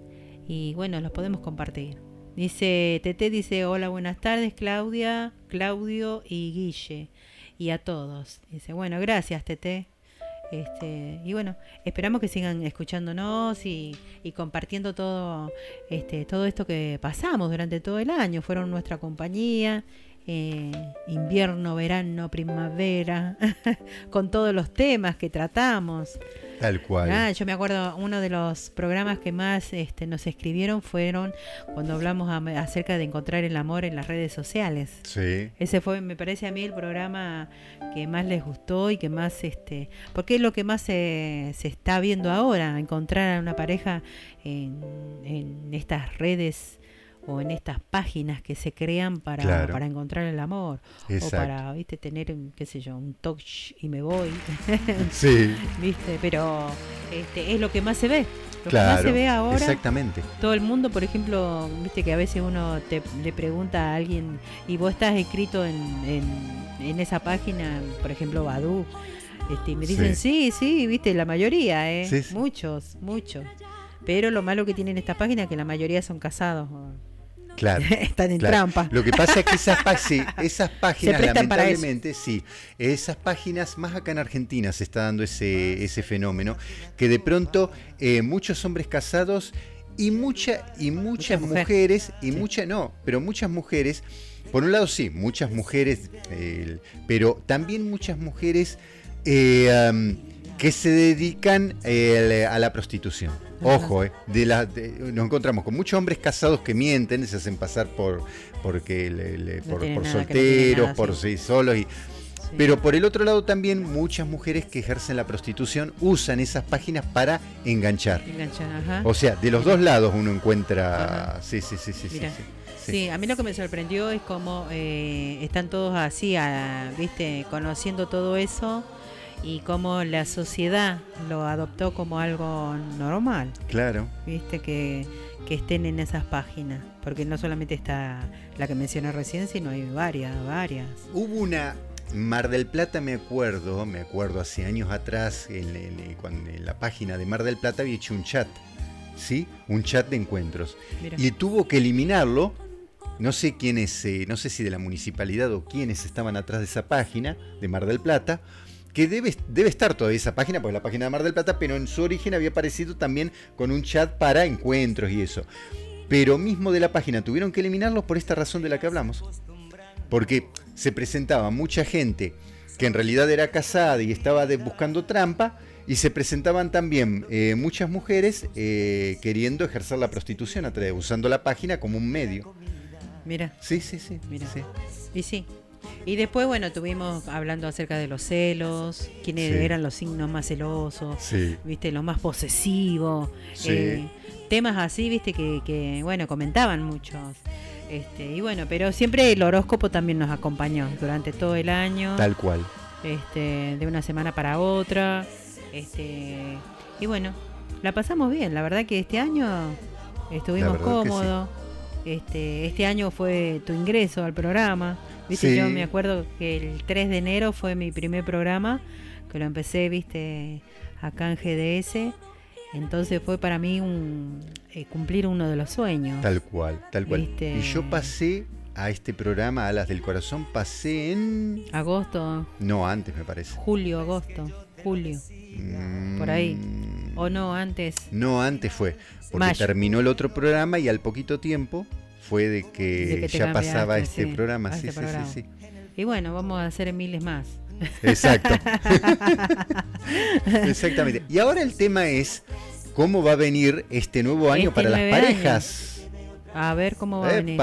y bueno, los podemos compartir. Dice Tete, dice hola, buenas tardes Claudia, Claudio y Guille y a todos. Dice, bueno, gracias Tete. Este, y bueno, esperamos que sigan escuchándonos y, compartiendo todo, este, todo esto que pasamos durante todo el año. Fueron nuestra compañía, eh, invierno, verano, primavera, *laughs* con todos los temas que tratamos. Tal cual. Ah, yo me acuerdo, uno de los programas que más este, nos escribieron fueron cuando hablamos acerca de encontrar el amor en las redes sociales. Sí. Ese fue, me parece a mí, el programa que más les gustó y que más, este, porque es lo que más se, se está viendo ahora, encontrar a una pareja en, en estas redes o en estas páginas que se crean para, para encontrar el amor o para viste tener qué sé yo un touch y me voy. *laughs* Sí. Viste pero este, es lo que más se ve. Lo que más se ve ahora exactamente. todo el mundo por ejemplo viste que a veces uno te le pregunta a alguien y vos estás escrito en, en, esa página por ejemplo Badu este, y me dicen sí. sí viste la mayoría eh muchos muchos. Pero lo malo que tienen esta página es que la mayoría son casados Claro. *laughs* Están en trampa. Lo que pasa es que esas, *laughs* esas páginas, lamentablemente, sí, esas páginas, más acá en Argentina se está dando ese, ese fenómeno, que de pronto eh, muchos hombres casados y, mucha, y muchas, mujeres, y muchas, no, pero muchas mujeres, por un lado sí, muchas mujeres, pero también muchas mujeres eh, que se dedican eh, a la prostitución. Ojo, eh, de la, nos encontramos con muchos hombres casados que mienten, se hacen pasar por porque por, solteros, por sí. solos y Pero por el otro lado también muchas mujeres que ejercen la prostitución usan esas páginas para enganchar. O sea, de los dos lados uno encuentra... Sí, sí, sí, sí, sí, a mí lo que me sorprendió es cómo eh, están todos así, viste, conociendo todo eso y cómo la sociedad lo adoptó como algo normal. Claro. Viste que, que estén en esas páginas, porque no solamente está la que mencioné recién, sino hay varias, varias. Hubo una Mar del Plata me acuerdo, me acuerdo hace años atrás, en, en- cuando en la página de Mar del Plata había hecho un chat, ¿sí? Un chat de encuentros. Mira. Y tuvo que eliminarlo, no sé quiénes, eh, no sé si de la municipalidad o quiénes estaban atrás de esa página de Mar del Plata, que debe, debe estar todavía esa página, pues la página de Mar del Plata, pero en su origen había aparecido también con un chat para encuentros y eso. Pero mismo de la página tuvieron que eliminarlo por esta razón de la que hablamos. Porque se presentaba mucha gente que en realidad era casada y estaba de- buscando trampa, y se presentaban también eh, muchas mujeres eh, queriendo ejercer la prostitución, a través- usando la página como un medio. Mira, Sí, sí, sí. Mira. sí. y sí. Y después, bueno, tuvimos hablando acerca de los celos, quiénes Sí. eran los signos más celosos, Sí. viste, los más posesivos, Sí. eh, temas así, viste, que, que, bueno, comentaban muchos. Este, y bueno, pero siempre el horóscopo también nos acompañó durante todo el año, Tal cual. este, de una semana para otra. Este, y bueno, la pasamos bien, la verdad que este año estuvimos cómodos. Este, este año fue tu ingreso al programa. Viste, Sí. yo me acuerdo que el 3 de enero fue mi primer programa, que lo empecé, viste, acá en GDS. Entonces fue para mí un eh, cumplir uno de los sueños. Tal cual, tal cual. Viste. Y yo pasé a este programa, Alas del Corazón, pasé en... Agosto, No, antes me parece. julio, agosto, julio. Por ahí. Mm, O no, antes. No, antes fue. Porque Mayo. terminó el otro programa y al poquito tiempo fue de que, De que te ya pasaba este sí, programa. Sí, este sí, programa. sí, Y bueno, vamos a hacer miles más. sí. Exacto. *laughs* Exactamente. Y ahora el tema es cómo va a venir este nuevo año Este para las parejas. A ver cómo va a venir.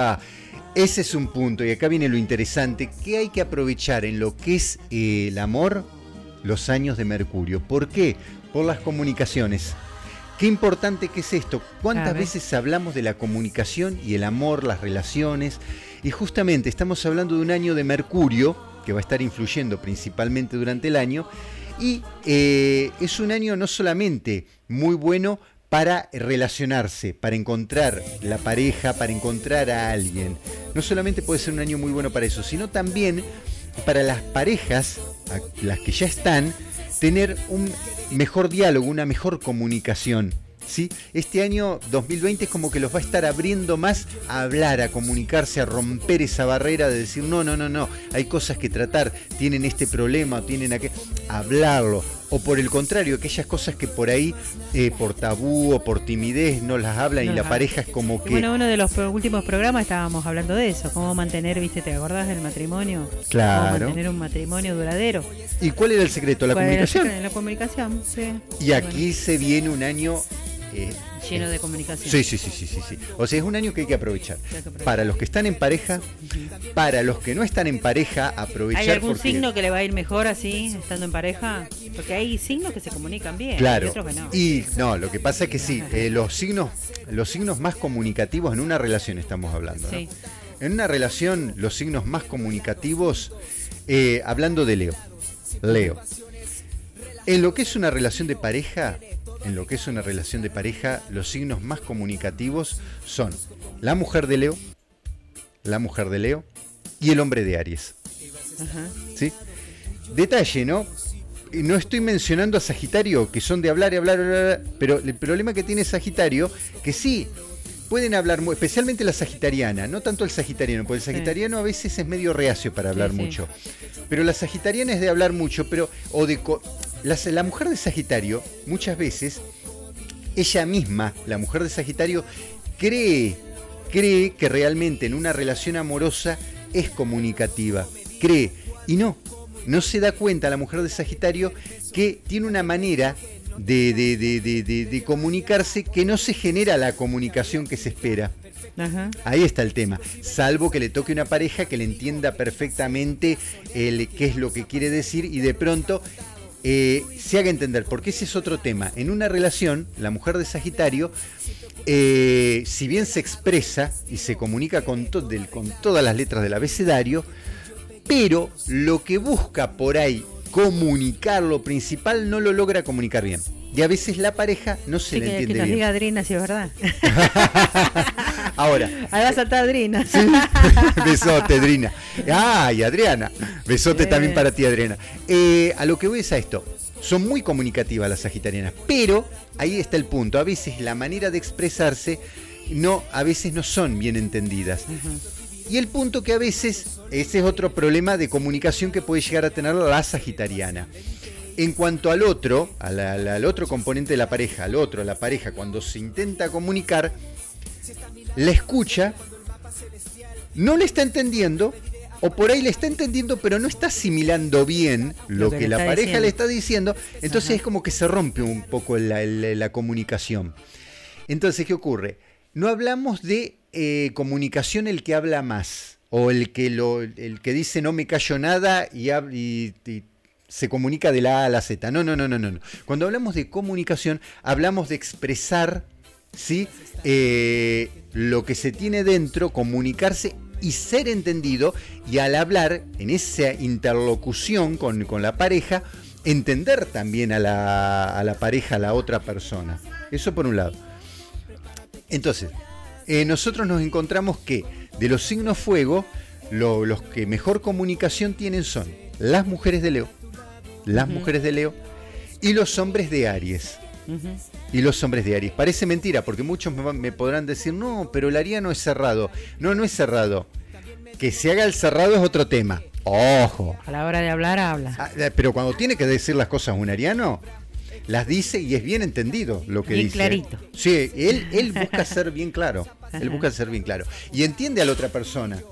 Ese es un punto y acá viene lo interesante que hay que aprovechar en lo que es eh, el amor los años de Mercurio. ¿Por qué? Por las comunicaciones. Qué importante que es esto. ¿Cuántas veces hablamos de la comunicación y el amor, las relaciones? Y justamente estamos hablando de un año de Mercurio que va a estar influyendo principalmente durante el año. Y eh, es un año no solamente muy bueno para relacionarse, para encontrar la pareja, para encontrar a alguien. No solamente puede ser un año muy bueno para eso, sino también para las parejas, las que ya están, tener un mejor diálogo, una mejor comunicación. ¿sí? Este año 2020 es como que los va a estar abriendo más a hablar, a comunicarse, a romper esa barrera de decir, no, no, no, no, hay cosas que tratar, tienen este problema, tienen aquel, hablarlo. O por el contrario, aquellas cosas que por ahí, eh, por tabú o por timidez, no las hablan No y la pareja es como que... bueno, uno de los últimos programas estábamos hablando de eso, cómo mantener, viste, ¿te acordás del matrimonio? Claro. Cómo mantener un matrimonio duradero. ¿Y cuál era el secreto? La ¿Cuál era el comunicación. secreto? La comunicación, sí. Y aquí se viene un año... Lleno de comunicación. Sí, sí, sí, sí, sí, sí. O sea, es un año que hay que aprovechar. Hay que aprovechar. Para los que están en pareja, para los que no están en pareja, aprovechar ¿Hay algún porque- signo que le va a ir mejor así, estando en pareja? Porque hay signos que se comunican bien, y Claro. otros que no. Y no, lo que pasa es que sí, eh, los signos, los signos más comunicativos en una relación estamos hablando. ¿no? Sí. En una relación, los signos más comunicativos, eh, hablando de Leo. Leo. En lo que es una relación de pareja, en lo que es una relación de pareja, los signos más comunicativos son la mujer de Leo, la mujer de Leo y el hombre de Aries. ¿sí? Detalle, ¿no? No estoy mencionando a Sagitario, que son de hablar y hablar, hablar, pero el problema que tiene Sagitario, que sí, pueden hablar, especialmente la sagitariana, no tanto el sagitariano, porque el Sí. sagitariano a veces es medio reacio para hablar sí. mucho. Pero la sagitariana es de hablar mucho, pero, o de... la, la mujer de Sagitario, muchas veces, ella misma, la mujer de Sagitario, cree, cree que realmente en una relación amorosa es comunicativa. Cree. Y no, no se da cuenta la mujer de Sagitario que tiene una manera de, de- de- de- de- de comunicarse que no se genera la comunicación que se espera. Ajá. Ahí está el tema. Salvo que le toque una pareja que le entienda perfectamente el, qué es lo que quiere decir y de pronto eh, se haga entender. Porque ese es otro tema. En una relación, la mujer de Sagitario, eh, si bien se expresa y se comunica con, to- del- con todas las letras del abecedario, pero lo que busca por ahí comunicar lo principal, no lo logra comunicar bien. Y a veces la pareja no se Sí, le entiende que nos bien. diga Adrina si es verdad. *laughs* Ahora, Ahí va a saltar. Sí. *laughs* Besote, Adriana. Ay, Adriana. Besote también para ti, Adriana. Eh, a lo que voy es a esto. Son muy comunicativas las sagitarianas, pero ahí está el punto. A veces la manera de expresarse no, a veces no son bien entendidas. Y el punto que a veces, ese es otro problema de comunicación que puede llegar a tener la sagitariana. En cuanto al otro, al, al- al otro componente de la pareja, al otro, la pareja, cuando se intenta comunicar, la escucha, no le está entendiendo, o por ahí le está entendiendo, pero no está asimilando bien lo, Lo que, la pareja diciendo. le está diciendo, entonces Ajá. es como que se rompe un poco la, la- la comunicación. Entonces, ¿qué ocurre? No hablamos de eh, comunicación el que habla más, o el que, lo, el que dice no me callo nada y, hab- y- y se comunica de la A a la Z. No, no, no, no, no. no. Cuando hablamos de comunicación, hablamos de expresar ¿sí? Eh, lo que se tiene dentro, comunicarse y ser entendido, y al hablar en esa interlocución con, con la pareja, entender también a la, a la pareja, a la otra persona. Eso por un lado. Entonces, eh, nosotros nos encontramos que de los signos fuego, lo- los que mejor comunicación tienen son las mujeres de Leo, las mujeres de Leo y los hombres de Aries. Y los hombres de Aries. Parece mentira, porque muchos me, podrán decir, no, pero el ariano es cerrado. No, no es cerrado. Que se haga el cerrado es otro tema. Ojo. A la hora de hablar, habla. Ah, eh, Pero cuando tiene que decir las cosas un ariano, las dice y es bien entendido lo que Bien dice. clarito. Sí, él, él busca ser bien claro. *laughs* Él busca ser bien claro. Y entiende a la otra persona.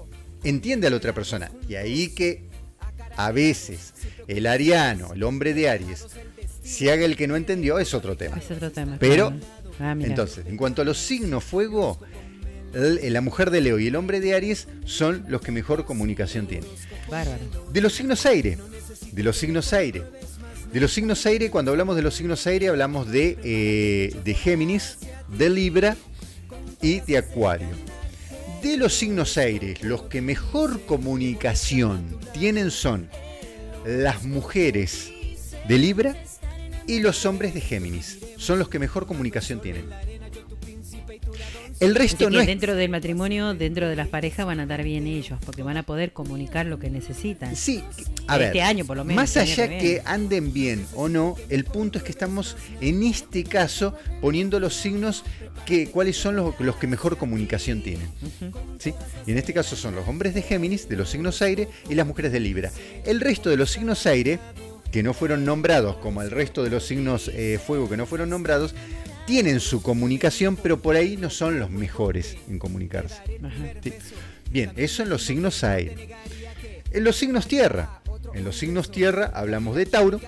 Entiende a la otra persona. Y ahí que a veces el ariano, el hombre de Aries, si haga el que no entendió, es otro tema. Es otro tema. Pero, claro. Ah. Entonces, en cuanto a los signos fuego, el- la mujer de Leo y el hombre de Aries son los que mejor comunicación tienen. Bárbaro. De los signos aire, de los signos aire. De los signos aire, cuando hablamos de los signos aire, hablamos de, eh, de Géminis, de Libra y de Acuario. De los signos aire, los que mejor comunicación tienen son las mujeres de Libra y los hombres de Géminis. Son los que mejor comunicación tienen. El resto no es dentro del matrimonio, dentro de las parejas, van a estar bien ellos, porque van a poder comunicar lo que necesitan. Sí, a ver. Este año, por lo menos, Más este allá que que anden bien o no, el punto es que estamos en este caso poniendo los signos que cuáles son los, los que mejor comunicación tienen. ¿sí? Y en este caso son los hombres de Géminis, de los signos aire, y las mujeres de Libra. El resto de los signos aire, que no fueron nombrados, como el resto de los signos eh, fuego que no fueron nombrados, tienen su comunicación, pero por ahí no son los mejores en comunicarse. Sí. Bien, eso en los signos aire. En los signos tierra. En los signos tierra hablamos de Tauro,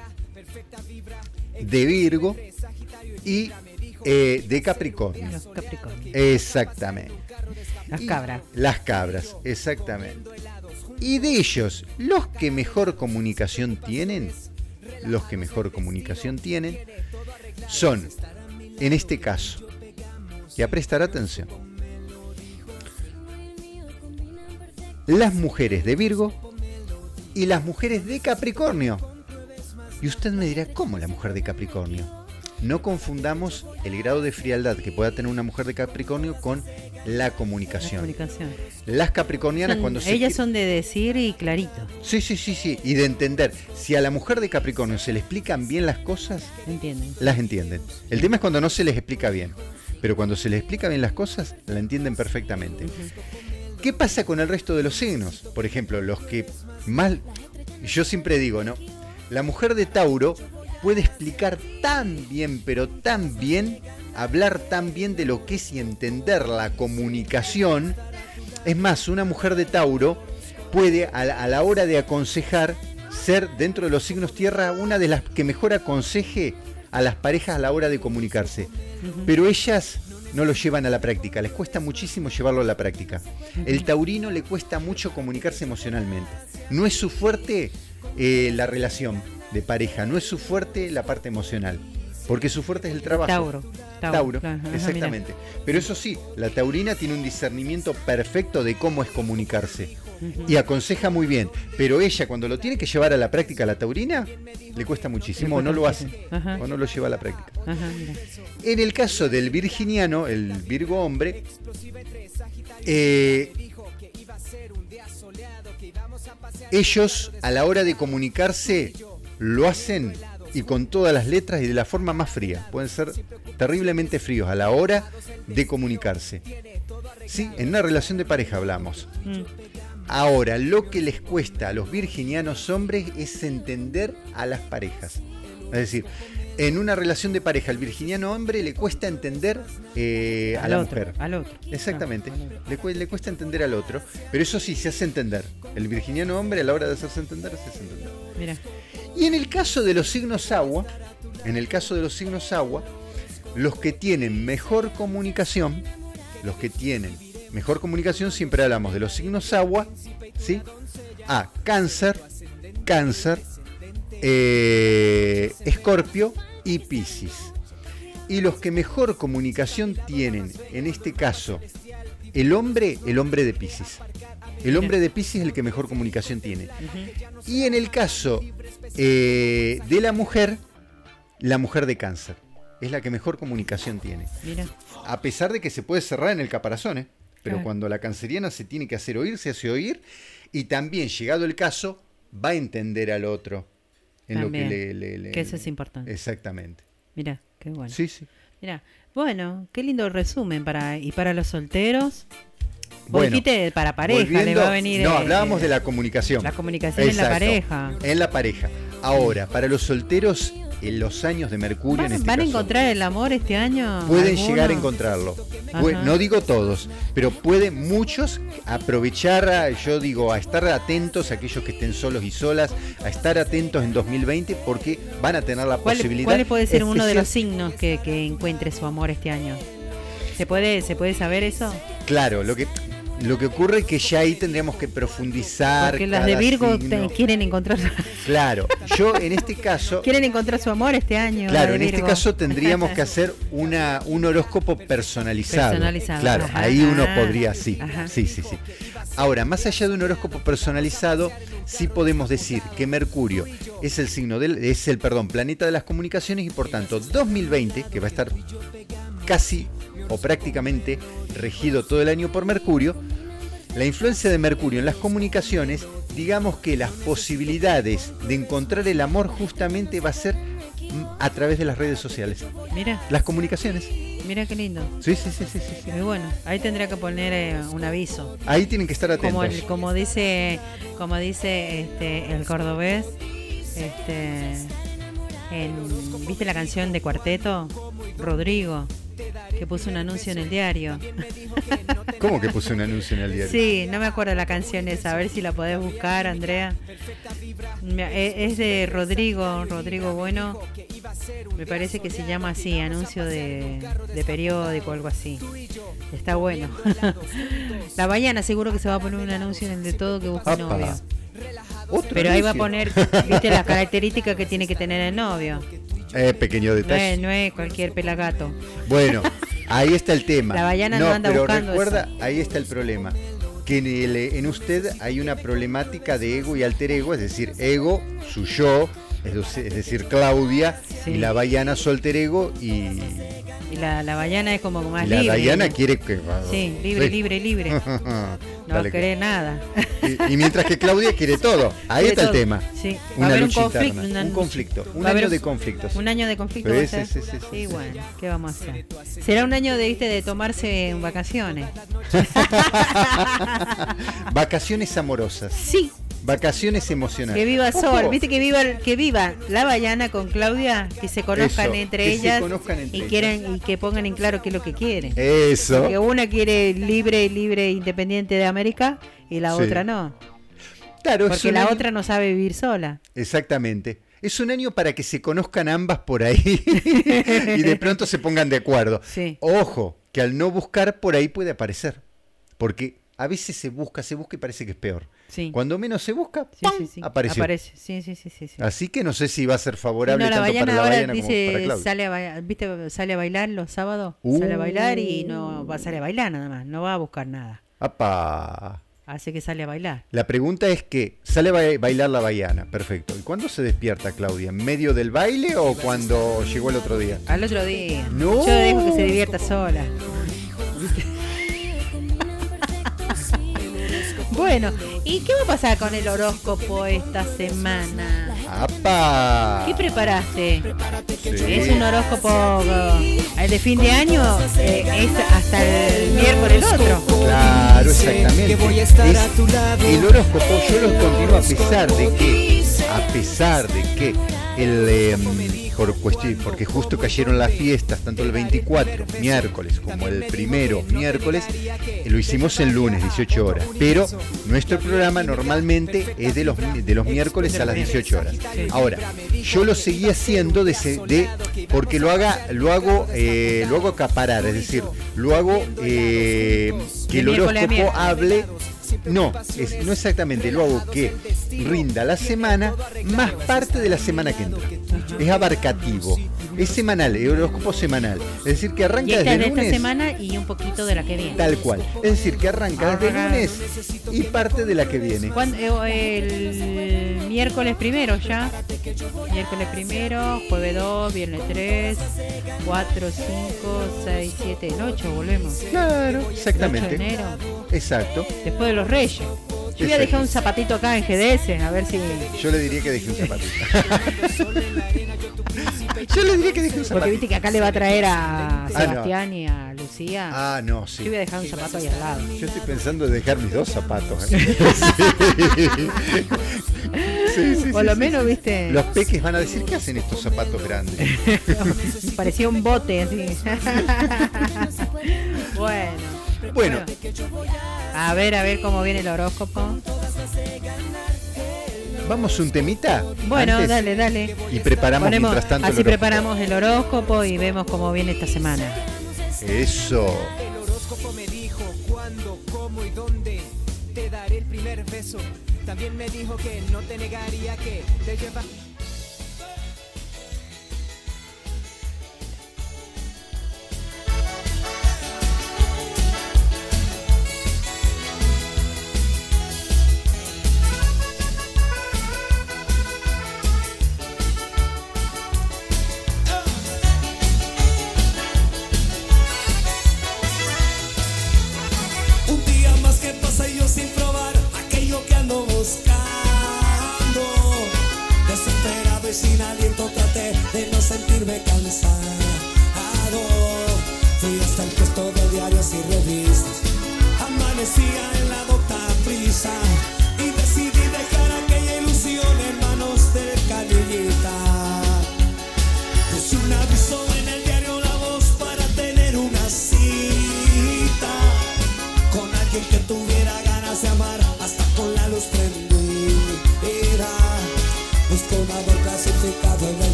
de Virgo y eh, de Capricornio. Los Capricornio. Exactamente. Las Y- cabras. Las cabras, exactamente. Y de ellos, los que mejor comunicación tienen, los que mejor comunicación tienen, son, en este caso, y a prestar atención, las mujeres de Virgo y las mujeres de Capricornio. Y usted me dirá, ¿cómo la mujer de Capricornio? No confundamos el grado de frialdad que pueda tener una mujer de Capricornio con la La comunicación. Las capricornianas Son- cuando se ellas son de decir y clarito. Sí, sí, sí, sí, y de entender. Si a la mujer de Capricornio se le explican bien las cosas, ¿Entienden? las entienden. El tema es cuando no se les explica bien. Pero cuando se les explica bien las cosas, la entienden perfectamente. ¿Qué pasa con el resto de los signos? Por ejemplo, los que más... Yo siempre digo, ¿no? La mujer de Tauro puede explicar tan bien, pero tan bien, hablar tan bien de lo que es y entender la comunicación. Es más, una mujer de Tauro puede, a la, hora de aconsejar, ser dentro de los signos tierra una de las que mejor aconseje a las parejas a la hora de comunicarse. Pero ellas no lo llevan a la práctica, les cuesta muchísimo llevarlo a la práctica. El taurino le cuesta mucho comunicarse emocionalmente. No es su fuerte eh, la relación de pareja, no es su fuerte la parte emocional. Porque su fuerte es el trabajo. Tauro. Tauro, ajá, exactamente. Pero eso sí, la taurina tiene un discernimiento perfecto de cómo es comunicarse y aconseja muy bien. Pero ella cuando lo tiene que llevar a la práctica la taurina, le cuesta muchísimo o no lo hace Ajá. o no lo lleva a la práctica. Mira. En el caso del virginiano, el Virgo hombre, eh, ellos a la hora de comunicarse lo hacen y con todas las letras y de la forma más fría. Pueden ser terriblemente fríos a la hora de comunicarse. Sí, en una relación de pareja hablamos. Mm. Ahora, lo que les cuesta a los virginianos hombres es entender a las parejas. Es decir, en una relación de pareja, al virginiano hombre le cuesta entender eh, a la otro, mujer. al otro. Exactamente. Al otro. Le, cu- le cuesta entender al otro, pero eso sí se hace entender. El virginiano hombre a la hora de hacerse entender se hace entender. Mira. Y en el caso de los signos agua, en el caso de los signos agua, los que tienen mejor comunicación, los que tienen mejor comunicación, siempre hablamos de los signos agua, ¿sí? A cáncer, cáncer, eh, escorpio y piscis. Y los que mejor comunicación tienen, en este caso, el hombre, el hombre de piscis. El hombre de piscis es el que mejor comunicación tiene. Y en el caso eh, de la mujer, la mujer de cáncer. Es la que mejor comunicación tiene. Mira. A pesar de que se puede cerrar en el caparazón, ¿eh? Pero Claro. cuando la canceriana se tiene que hacer oír, se hace oír. Y también, llegado el caso, va a entender al otro. En También, lo que le, le- le- que eso es importante. Exactamente. Mira, qué bueno. Sí, sí. Mira, bueno, qué lindo resumen para y para los solteros. Bueno, dijiste para pareja le va a venir. No, hablábamos de la comunicación. la comunicación en la pareja. En la pareja. Ahora, para los solteros, en los años de Mercurio, en ¿Van, este van a encontrar el amor este año? pueden llegar a encontrarlo. Ajá. No digo todos, pero pueden muchos aprovechar, a- yo digo, a estar atentos, aquellos que estén solos y solas, a estar atentos en 2020 porque van a tener la ¿Cuál, posibilidad. cuál puede ser uno de los signos que, que encuentre su amor este año? ¿Se puede, ¿Se puede saber eso? Claro, lo que, lo que ocurre es que ya ahí tendríamos que profundizar. Porque las de Virgo te- quieren encontrar Claro, yo en este caso. *laughs* quieren encontrar su amor este año. Claro, la en este caso tendríamos que *laughs* hacer una, un horóscopo personalizado. Personalizado, Claro, ajá, ahí uno podría, sí, ajá. sí, sí, sí. Ahora, más allá de un horóscopo personalizado, sí podemos decir que Mercurio es el signo del, es el, perdón, planeta de las comunicaciones y por tanto 2020, que va a estar casi o prácticamente regido todo el año por Mercurio, la influencia de Mercurio en las comunicaciones, digamos que las posibilidades de encontrar el amor justamente va a ser mm, a través de las redes sociales. Mira, Las comunicaciones. mira qué lindo. Sí, sí, sí, sí, sí, sí. Muy bueno, ahí tendría que poner eh, un aviso. Ahí tienen que estar atentos. Como, el- como dice, como dice este, el cordobés, este, en- ¿viste la canción de Cuarteto? Rodrigo, que puso un anuncio en el diario. *laughs* ¿Cómo que puse un anuncio en el diario? Sí, no me acuerdo la canción esa, a ver si la podés buscar, Andrea. E- Es de Rodrigo, Rodrigo Bueno. Me parece que se llama así, anuncio de, de periódico o algo así. Está bueno. *laughs* la Bayana seguro que se va a poner un anuncio en el de todo que Apa. novio. Pero ahí va a poner, viste, las *laughs* características que tiene que tener el novio. Eh, pequeño No detalle. es, no es cualquier pelagato. Bueno, ahí está el tema. La Bayana no anda pero buscando recuerda, ahí está el problema. Que en, el- en usted hay una problemática de ego y alter ego, es decir, ego, su yo, es dec- es decir, Claudia, Sí. y la Bayana su alter ego, y, Y la, la Bayana es como más y la libre. Bayana quiere que... Sí, libre, libre, libre. *laughs* No Dale, querés nada. y, y mientras que Claudia quiere *laughs* todo. Ahí Quiere está el tema. Sí. Va a Una haber un conflicto, una- un conflicto, un va a haber año de conflictos. Un año de conflicto Sí, va a sí, sí, sí, sí, bueno, ¿qué vamos a hacer? Será un año de, ¿viste, de tomarse en vacaciones. *laughs* Vacaciones amorosas, Sí, vacaciones emocionales. que viva Ojo, Sol, viste que viva que viva la Bayana con Claudia, que se conozcan Eso, entre que se ellas conozcan entre y ellas. y que pongan en claro qué es lo que quieren. Eso. Porque una quiere libre, libre, independiente de América y la Sí. otra no. Claro, Porque la año- otra no sabe vivir sola. Exactamente. Es un año para que se conozcan ambas por ahí *laughs* y de pronto se pongan de acuerdo. Sí. Ojo, que al no buscar por ahí puede aparecer. Porque a veces se busca, se busca y parece que es peor. Sí. Cuando menos se busca, Sí, sí, apareció. Aparece. Sí, sí, sí, sí. sí. Así que no sé si va a ser Sí, favorable no, la tanto para la ahora Baiana como para dice, Claudia. sale a, bailar, ¿viste? sale a bailar los sábados, Uh. sale a bailar y no va a salir a bailar nada más, no va a buscar nada. ¡Apa! Así que sale a bailar. La pregunta es que sale a ba- bailar la baiana, perfecto. ¿Y cuándo se despierta Claudia? ¿En medio del baile o cuando llegó el otro día? Al otro día. No. Yo dejo que se divierta sola. *laughs* bueno, ¿y qué va a pasar con el horóscopo esta semana? ¡Apa! ¿Qué preparaste? Sí. Es un horóscopo eh, el de fin de año, eh, es hasta el miércoles otro. Claro, exactamente. Es el horóscopo yo lo continúo a pesar de que, a pesar de que el eh, por cuestión, porque justo cayeron las fiestas, tanto el 24, miércoles, como el primero, miércoles, lo hicimos el lunes, 18 horas. Pero nuestro programa normalmente es de los, de los miércoles a las 18 horas. Ahora, yo lo seguí haciendo de, porque lo haga, lo hago, eh, lo hago acaparar, es decir, lo hago eh, que el horóscopo hable. No, es, no exactamente, lo hago que rinda la semana más parte de la semana que entra. Es abarcativo, es semanal, el horóscopo semanal. Es decir, que Y arranca esta desde de esta lunes. semana y un poquito de la que viene. Tal cual. Es decir, que arranca desde el Ah. lunes y parte de la que viene. Eh, el miércoles primero ya. Miércoles primero, jueves 2, viernes 3, 4, 5, 6, 7, el 8, volvemos. Claro, El 8 de exactamente. enero, Exacto. después de los Reyes. Yo voy a dejar un zapatito acá en GDS, a ver si. Yo le diría que deje un zapatito. *laughs* Yo le diría que deje un Porque zapatito. viste que acá le va a traer a no. Sebastián y a Lucía. Ah, no, Yo sí. voy a dejar un zapato ahí al lado. Yo estoy pensando en dejar mis dos zapatos. ¿eh? *laughs* *laughs* Sí, sí, Por sí, lo sí, menos, sí. viste. Los peques van a decir, ¿qué hacen estos zapatos grandes? Parecía un bote así. bueno. Bueno, A ver, a ver cómo viene el horóscopo. vamos un temita. Bueno, antes? dale, dale. Y preparamos Ponemos- mientras tanto. así el preparamos el horóscopo y vemos cómo viene esta semana. Eso. El horóscopo me dijo cuándo, cómo y dónde te daré el primer beso. También me dijo que no te negaría que te lleva.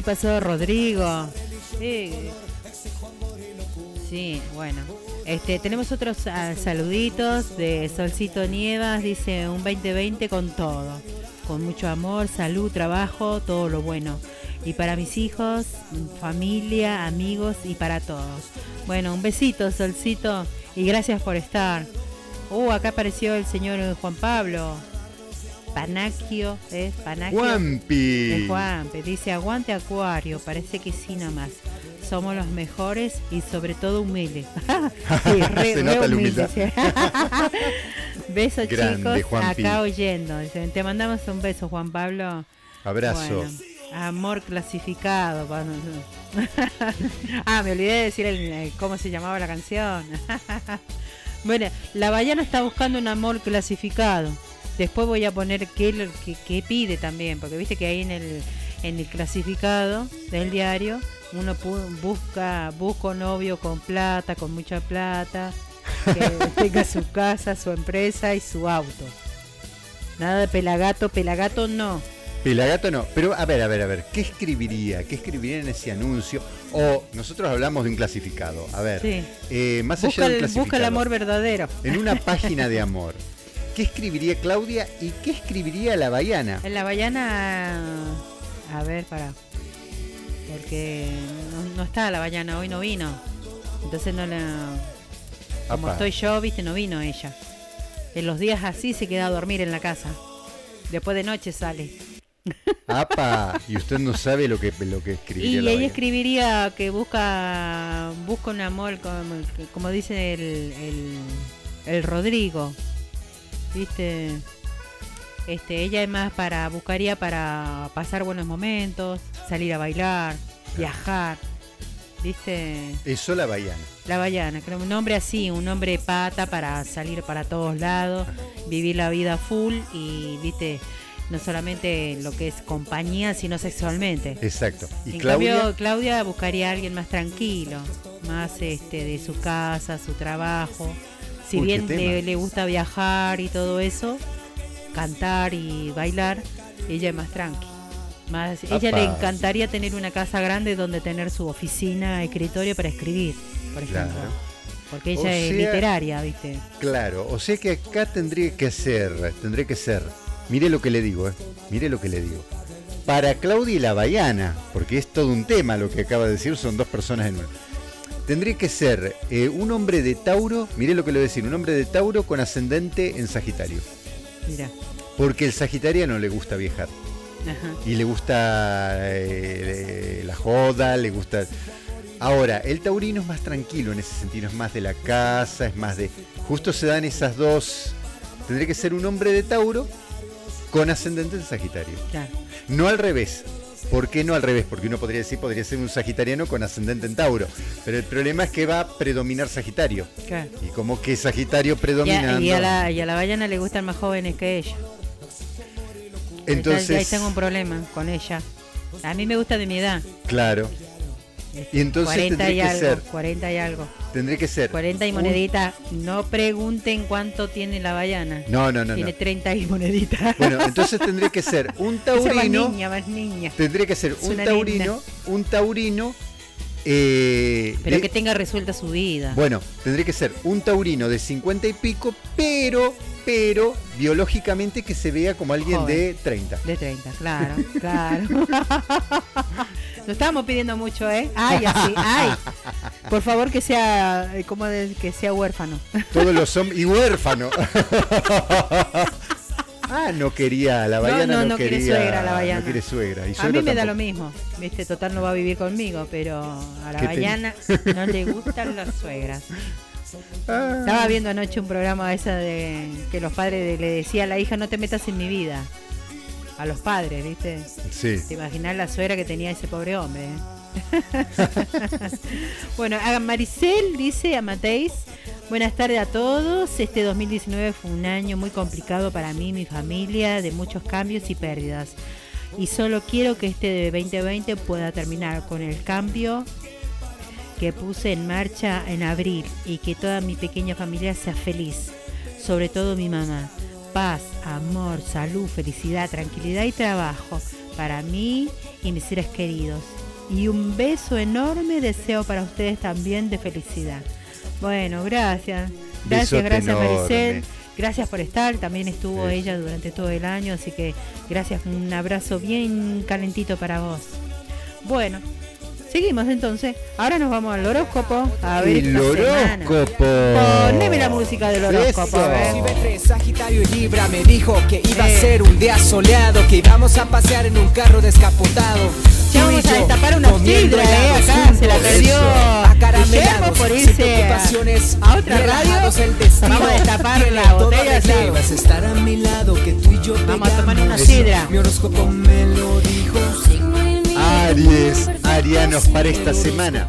Ahí pasó Rodrigo. Sí. Bueno. Este, tenemos otros ah, saluditos de Solcito Nievas, dice un 2020 con todo, con mucho amor, salud, trabajo, todo lo bueno. Y para mis hijos, familia, amigos y para todos. Bueno, un besito, Solcito, y gracias por estar. Uh, acá apareció el señor Juan Pablo. Panacchio, ¿es? Panacchio. Juanpi. Es Juanpe, dice aguante acuario, parece que sí nomás. Somos los mejores y sobre todo humildes. *laughs* sí, *laughs* re, Se nota la humildes, sí. *laughs* Besos Grande, chicos, Juanpi. acá oyendo. Te mandamos un beso, Juan Pablo. Abrazo. Bueno, amor clasificado. ah, me olvidé de decir el- el- cómo se llamaba la canción. bueno, la Bayana está buscando un amor clasificado. Después voy a poner qué, lo- qué- qué pide también, porque viste que ahí en el, en el clasificado del diario uno pu- busca busco novio con plata, con mucha plata, que *laughs* tenga su casa, su empresa y su auto. Nada de pelagato, pelagato no. Pelagato no, pero a ver, a ver, a ver, ¿qué escribiría? ¿Qué escribiría en ese anuncio? O nosotros hablamos de un clasificado. A ver, Sí. eh, más Busca allá de un el, busca el clasificado, amor verdadero. en una *laughs* página de amor, ¿qué escribiría Claudia y qué escribiría la Baiana? En la Bayana, a ver, para. Porque no, no está la Bayana, hoy no vino. Entonces no la. Como Apa. estoy yo, viste, no vino ella. En los días así se queda a dormir en la casa. Después de noche sale. *laughs* Apa, y usted no sabe lo que, lo que escribiría Y la ella escribiría que busca busca un amor, como, como dice el, el, el Rodrigo. ¿Viste? Este, ella es más para, buscaría para pasar buenos momentos, salir a bailar, viajar. ¿Viste? Eso la Baiana. La Bayana, creo un hombre así, un hombre pata para salir para todos lados, vivir la vida full y, viste, no solamente lo que es compañía, sino sexualmente. Exacto. Y En Claudia, cambio, Claudia buscaría a alguien más tranquilo, más este de su casa, su trabajo. Si Uy, bien le, le gusta viajar y todo eso, cantar y bailar, ella es más tranqui. Más, ella le encantaría tener una casa grande donde tener su oficina, escritorio para escribir, por ejemplo. Claro. Porque ella O es sea- literaria, ¿viste? claro, o sea que acá tendría que ser, tendría que ser, mire lo que le digo, eh, mire lo que le digo. Para Claudia y la Baiana, porque es todo un tema lo que acaba de decir, son dos personas en uno. Tendría que ser eh, un hombre de Tauro, mire lo que le voy a decir, un hombre de Tauro con ascendente en Sagitario. Mira. Porque el sagitariano le gusta viajar. Ajá. y le gusta eh, la joda, le gusta... Ahora, el taurino es más tranquilo en ese sentido, es más de la casa, es más de... Justo se dan esas dos... Tendría que ser un hombre de Tauro con ascendente en Sagitario. Claro. No al revés. ¿Por qué no al revés? Porque uno podría decir, podría ser un sagitariano con ascendente en Tauro. Pero el problema es que va a predominar Sagitario. claro. Y como que Sagitario Y a, predominando... y a la, y a la Bayana le gustan más jóvenes que ella. Entonces, Ahí tengo un problema con ella. A mí me gusta de mi edad. claro. Y entonces 40 y tendría que algo, ser, 40 y algo. tendría que ser 40 y un- monedita. No pregunten cuánto tiene la Bayana. No, no, no, tiene no. 30 y monedita. Bueno, entonces tendría que ser un *laughs* Esa más taurino. niña, más niña. Tendría que ser un taurino, un taurino. eh, Pero de- que tenga resuelta su vida. Bueno, tendría que ser un taurino de 50 y pico, pero, pero biológicamente que se vea como alguien Joven. de 30. De 30, claro, claro. *laughs* Lo estábamos pidiendo mucho, ¿eh? Ay, así, ay. Por favor que sea, eh, como que sea huérfano. Todos los hombres. Y huérfano. *laughs* ah, no quería, la No, Bayana no, no, no quiere quería. suegra, la Bayana. No quiere suegra. Y A mí me da lo mismo, viste, total no va a vivir conmigo, pero a la ¿Qué te- Bayana no le gustan las suegras. *laughs* Ah, Estaba viendo anoche un programa esa de que los padres de- le decía a la hija no te metas en mi vida. A los padres, viste. sí. Te imaginas la suegra que tenía ese pobre hombre. eh? *laughs* bueno, a Maricel dice a Mateis, buenas tardes a todos. Este 2019 fue un año muy complicado para mí y mi familia, de muchos cambios y pérdidas. y solo quiero que este de 2020 pueda terminar con el cambio que puse en marcha en abril y que toda mi pequeña familia sea feliz, sobre todo mi mamá. Paz, amor, salud, felicidad, tranquilidad y trabajo para mí y mis seres queridos. Y un beso enorme deseo para ustedes también de felicidad. Bueno, gracias. Gracias, Besote gracias. Maricel. Gracias por estar. También estuvo ella durante todo el año, así que gracias. Un abrazo bien calentito para vos. Bueno, seguimos entonces. Ahora nos vamos al horóscopo. A ver El horóscopo. Poneme la música del horóscopo. Entre Sagitario y Libra me dijo que iba Eh. a ser un día soleado, que íbamos a pasear en un carro descapotado. Ya vamos a destapar una sidra, eh, acá se la perdió Acaramelados, por irse a- otra radio. el destino. Vamos a destapar la botella, sí. Vas a estar a mi lado, que tú y yo Vamos a tomar una sidra. Mi horóscopo me lo dijo. Aries, arianos para esta semana.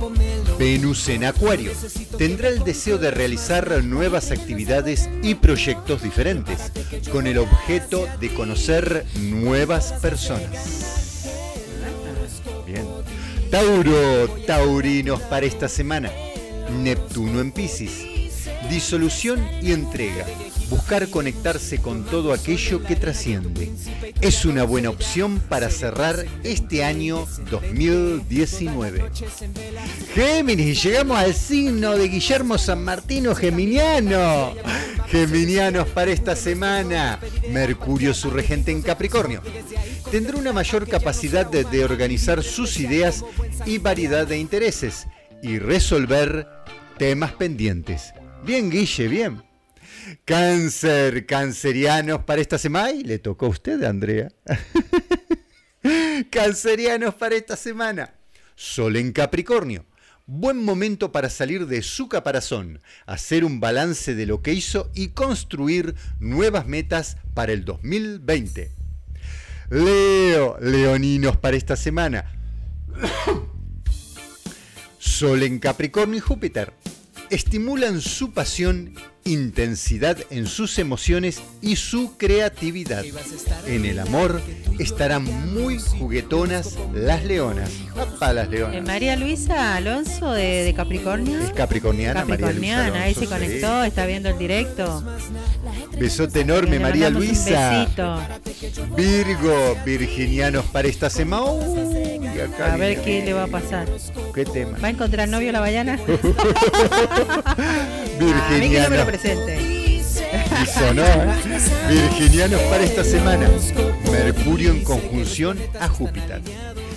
Venus en Acuario. Tendrá el deseo de realizar nuevas actividades y proyectos diferentes, con el objeto de conocer nuevas personas. Bien. Tauro, taurinos para esta semana. Neptuno en Pisces. Disolución y entrega. Buscar conectarse con todo aquello que trasciende. Es una buena opción para cerrar este año 2019. Géminis, llegamos al signo de Guillermo San Martino Geminiano. Geminianos para esta semana. Mercurio, su regente en Capricornio. Tendrá una mayor capacidad de, de organizar sus ideas y variedad de intereses y resolver temas pendientes. Bien, Guille, bien. Cáncer, cancerianos para esta semana. Ay, le tocó a usted, Andrea. *laughs* Cancerianos para esta semana. Sol en Capricornio. Buen momento para salir de su caparazón, hacer un balance de lo que hizo y construir nuevas metas para el 2020. Leo, leoninos para esta semana. *coughs* Sol en Capricornio y Júpiter. Estimulan su pasión, intensidad en sus emociones y su creatividad. En el amor estarán muy juguetonas las leonas. ¡Apa, las Eh, leonas! María Luisa Alonso de, de Capricornio. Es capricorniana, María Luisa Capricorniana, ahí se sí. conectó, está viendo el directo. Besote enorme, María Luisa. Un. Virgo, virginianos para esta semana. Uy, acá A ver viene. qué le va a pasar. ¿Qué tema? ¿Va a encontrar novio la ballana? *laughs* *laughs* A mí que no me lo Virginianos. Presente. Y sonó, ¿eh? Virginianos para esta semana. Mercurio en conjunción a Júpiter.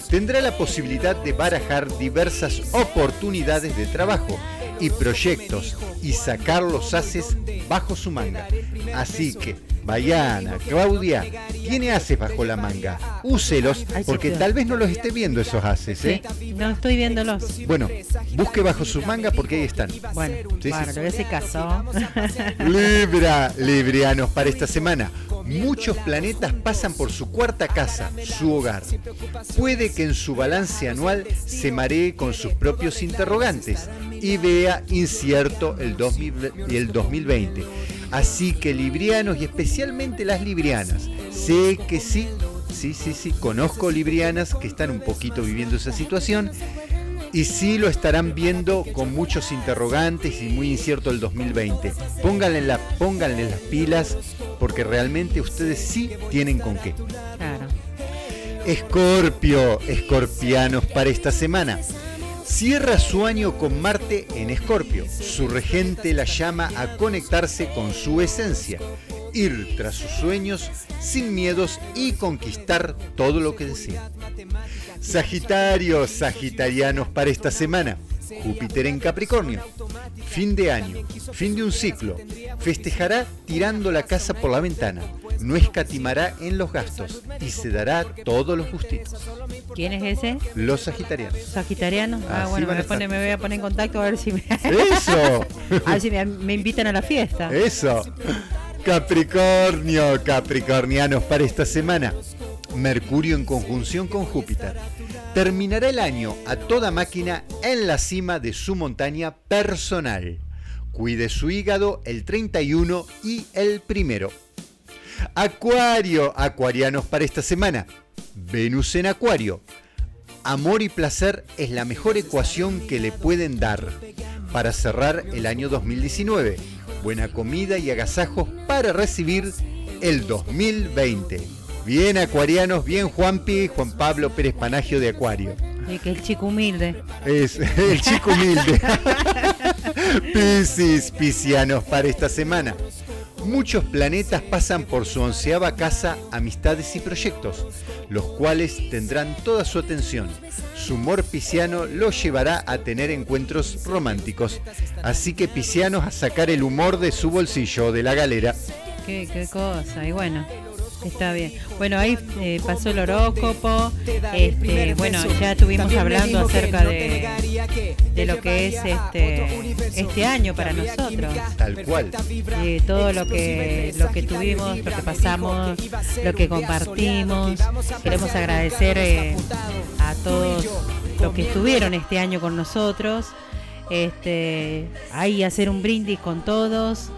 Tendrá la posibilidad de barajar diversas oportunidades de trabajo y proyectos y sacar los haces bajo su manga. Así que, Bayana, Claudia, tiene haces bajo la manga. Úselos porque tal vez no los esté viendo esos haces, ¿eh? Sí, no estoy viéndolos. Bueno, busque bajo sus mangas porque ahí están. Bueno, Sí, bueno, sí. hacer caso. *laughs* Libra, librianos para esta semana. Muchos planetas pasan por su cuarta casa, su hogar. Puede que en su balance anual se maree con sus propios interrogantes y vea incierto el 2000 el 2020. Así que librianos y especialmente las librianas, sé que sí, sí, sí, sí, conozco librianas que están un poquito viviendo esa situación y sí lo estarán viendo con muchos interrogantes y muy incierto el 2020. Pónganle, la, pónganle las pilas porque realmente ustedes sí tienen con qué. Claro. Escorpio, escorpianos para esta semana. Cierra su año con Marte en Escorpio. Su regente la llama a conectarse con su esencia, ir tras sus sueños sin miedos y conquistar todo lo que desea. Sagitario, sagitarianos para esta semana. Júpiter en Capricornio. Fin de año, fin de un ciclo. Festejará tirando la casa por la ventana. No escatimará en los gastos y se dará todos los gustitos. ¿Quién es ese? Los sagitarianos. Sagitariano. Ah, Así bueno, pone- me voy a poner en contacto a ver si me, ¡Eso! *laughs* a ver si me, me invitan a la fiesta. Eso. Capricornio, Capricornianos para esta semana. Mercurio en conjunción con Júpiter. Terminará el año a toda máquina en la cima de su montaña personal. Cuide su hígado el 31 y el primero. Acuario, acuarianos para esta semana. Venus en Acuario. Amor y placer es la mejor ecuación que le pueden dar para cerrar el año 2019. Buena comida y agasajos para recibir el 2020. Bien acuarianos, bien Juanpi, Juan Pablo Pérez Panagio de Acuario. Y que el chico humilde. Es *laughs* el chico humilde. *laughs* Piscis, piscianos para esta semana. Muchos planetas pasan por su onceava casa amistades y proyectos, los cuales tendrán toda su atención. Su humor pisciano los llevará a tener encuentros románticos. Así que piscianos a sacar el humor de su bolsillo, de la galera. Qué cosa. Y bueno, está bien. Bueno, ahí eh, pasó el horóscopo. Este, bueno, ya estuvimos hablando acerca de, de lo que es este este año para nosotros. Tal cual. Y todo lo que lo que tuvimos, lo que pasamos, lo que compartimos. Queremos agradecer eh, a todos los que estuvieron este año con nosotros. Este, ahí hacer un brindis con todos,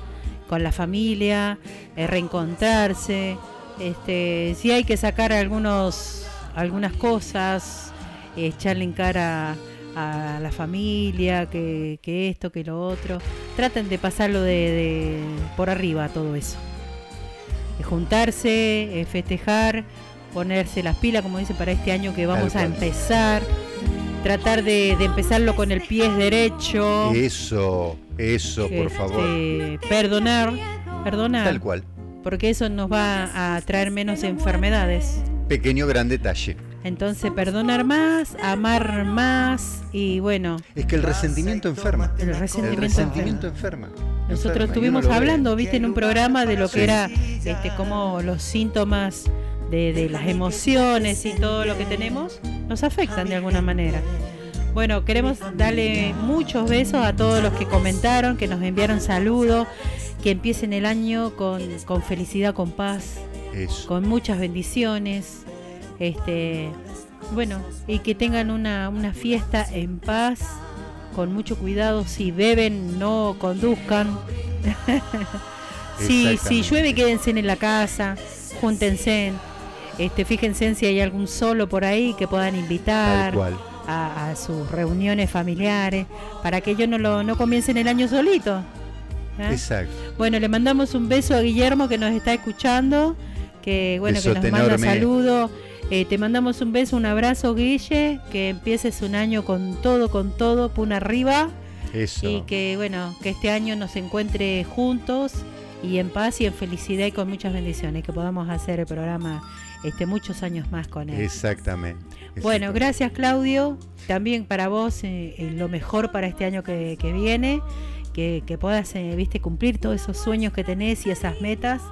con la familia, eh, reencontrarse. Este, si hay que sacar algunos algunas cosas, echarle en cara a la familia, que, que esto, que lo otro. Traten de pasarlo de, de por arriba todo eso. De juntarse, eh, festejar, ponerse las pilas, como dice, para este año que vamos a empezar. Tratar de, empezarlo con el pie derecho. Eso, eso, por favor. Este, Perdonar, perdonar. Tal cual. Porque eso nos va a traer menos enfermedades. Pequeño gran detalle. Entonces, perdonar más, amar más y bueno, Es que el resentimiento enferma. el El resentimiento. resentimiento enferma. Nosotros Enferma, estuvimos hablando, viste, en un programa de lo que Sí. era este, como los síntomas de, de las emociones y todo lo que tenemos nos afectan de alguna manera. Bueno, queremos darle muchos besos a todos los que comentaron, que nos enviaron saludos, que empiecen el año con, con felicidad, con paz, Eso. con muchas bendiciones. Este, bueno, y que tengan una, una fiesta en paz, con mucho cuidado. Si beben, no conduzcan. *laughs* si, si llueve, quédense en la casa, júntense. Este, fíjense si hay algún solo por ahí que puedan invitar a, a sus reuniones familiares, para que ellos no, lo, no comiencen el año solito. ¿Ah? Exacto. Bueno, le mandamos un beso a Guillermo que nos está escuchando, que bueno, que nos manda saludos. Eh, te mandamos un beso, un abrazo, Guille, que empieces un año con todo, con todo, puna arriba. Eso. Y que bueno, que este año nos encuentre juntos y en paz y en felicidad y con muchas bendiciones, que podamos hacer el programa este muchos años más con él. Exactamente. Bueno, gracias Claudio. También para vos eh, eh, lo mejor para este año que, que viene. Que, que puedas, eh, viste, cumplir todos esos sueños que tenés y esas metas.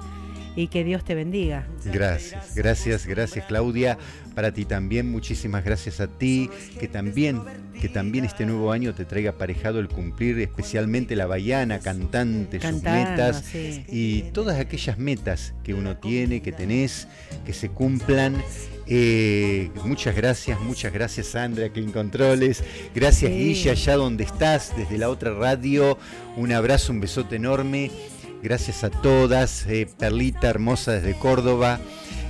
Y que Dios te bendiga. Gracias, gracias, gracias Claudia. Para ti también, muchísimas gracias a ti. Que también, que también este nuevo año te traiga aparejado el cumplir especialmente la baiana, cantante, sus metas sí. y todas aquellas metas que uno tiene, que tenés, que se cumplan. Eh, muchas gracias, muchas gracias Sandra, Clean Controles. Gracias Sí. Guilla, allá donde estás, desde la otra radio. Un abrazo, un besote enorme. Gracias a todas. eh, Perlita hermosa desde Córdoba.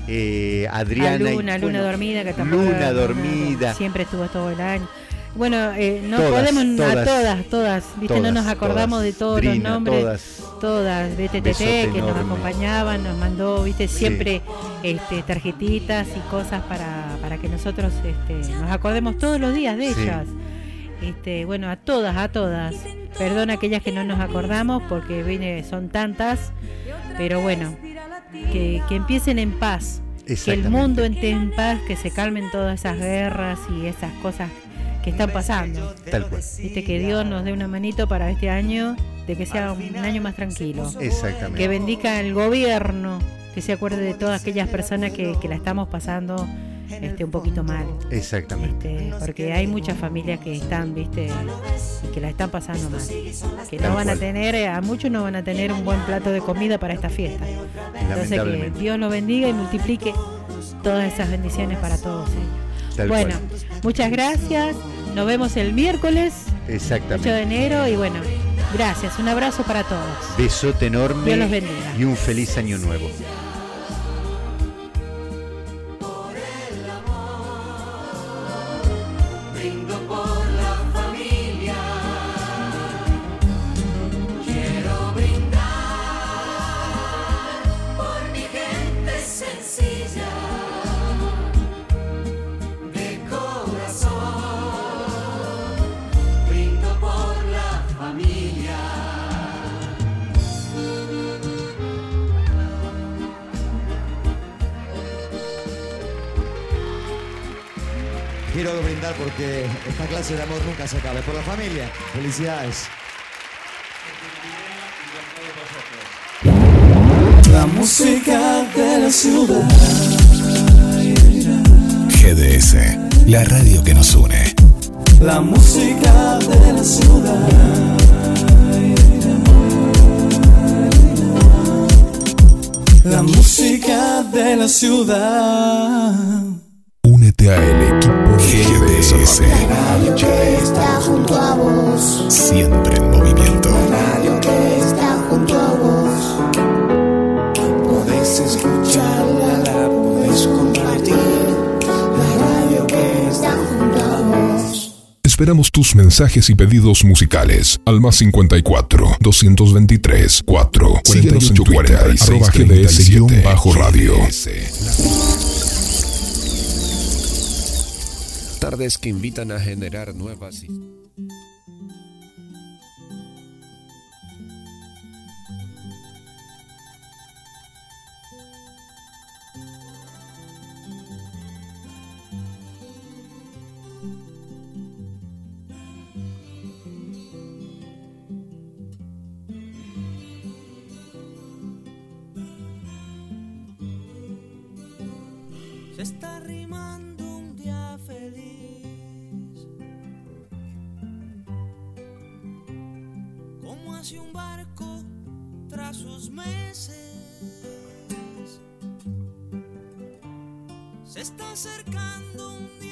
eh, A Adriana. y, Luna, Luna dormida, que Luna dormida. Siempre estuvo todo el año. Bueno, eh, no Todas, podemos a todas. todas, todas, viste, no nos acordamos de todos los nombres. todas. todas, Besote BTTT, que nos acompañaban, nos mandó, viste, siempre este, tarjetitas y cosas para, para que nosotros este, nos acordemos todos los días de Sí. ellas. Este, bueno, a todas, a todas. Perdón a aquellas que no nos acordamos porque viene, son tantas, pero bueno, que, que empiecen en paz, que el mundo esté en paz, que se calmen todas esas guerras y esas cosas que están pasando. Tal cual. Viste, que Dios nos dé una manito para este año, de que sea un año más tranquilo. Exactamente. Que bendiga el gobierno, que se acuerde de todas aquellas personas que, que la estamos pasando este, un poquito mal. Exactamente. Este, porque hay muchas familias que están, viste, y que la están pasando mal. Que Tal no van a tener, eh, a muchos no van a tener un buen plato de comida para esta fiesta. Entonces que. Dios los bendiga y multiplique todas esas bendiciones para todos ellos. Tal bueno, cual. muchas gracias. Nos vemos el miércoles 8 de Exactamente. enero y bueno, gracias. Un abrazo para todos. Besote enorme Dios los bendiga. y un feliz año nuevo. Porque esta clase de amor nunca se acaba. Por la familia, felicidades. La música de la ciudad. GDS, la radio que nos une. La música de la ciudad. La música de la ciudad. Únete a el GDS. radio que está junto a vos. Siempre en movimiento. Radio que está junto a vos. Podés escucharla, la podés compartir. La radio que está junto a vos. Esperamos tus mensajes y pedidos musicales al más 54 223 4 48 en Twitter, arroba GDS-radio. Tardes que invitan a generar nuevas. Se está rimando un día feliz. Hace un barco tras sus meses. Se está acercando un día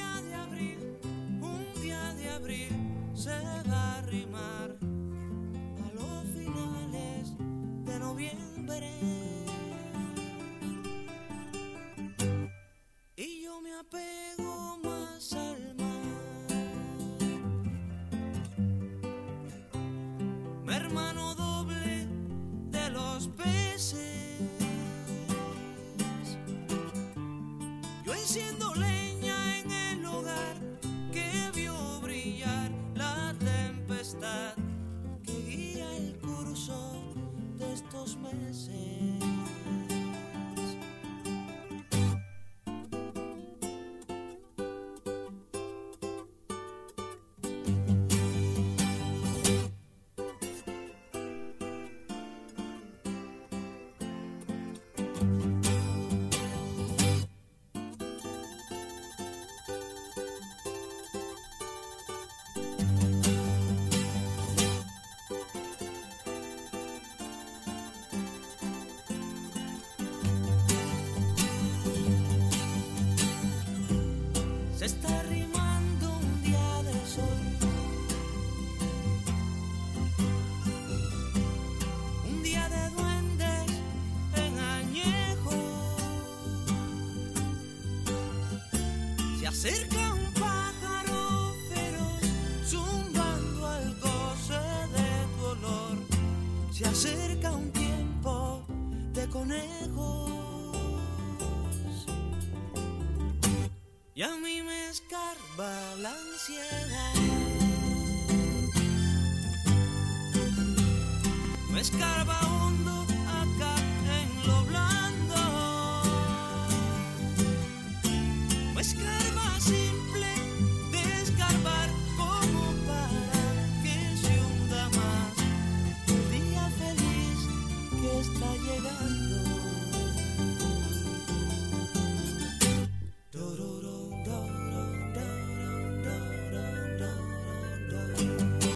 me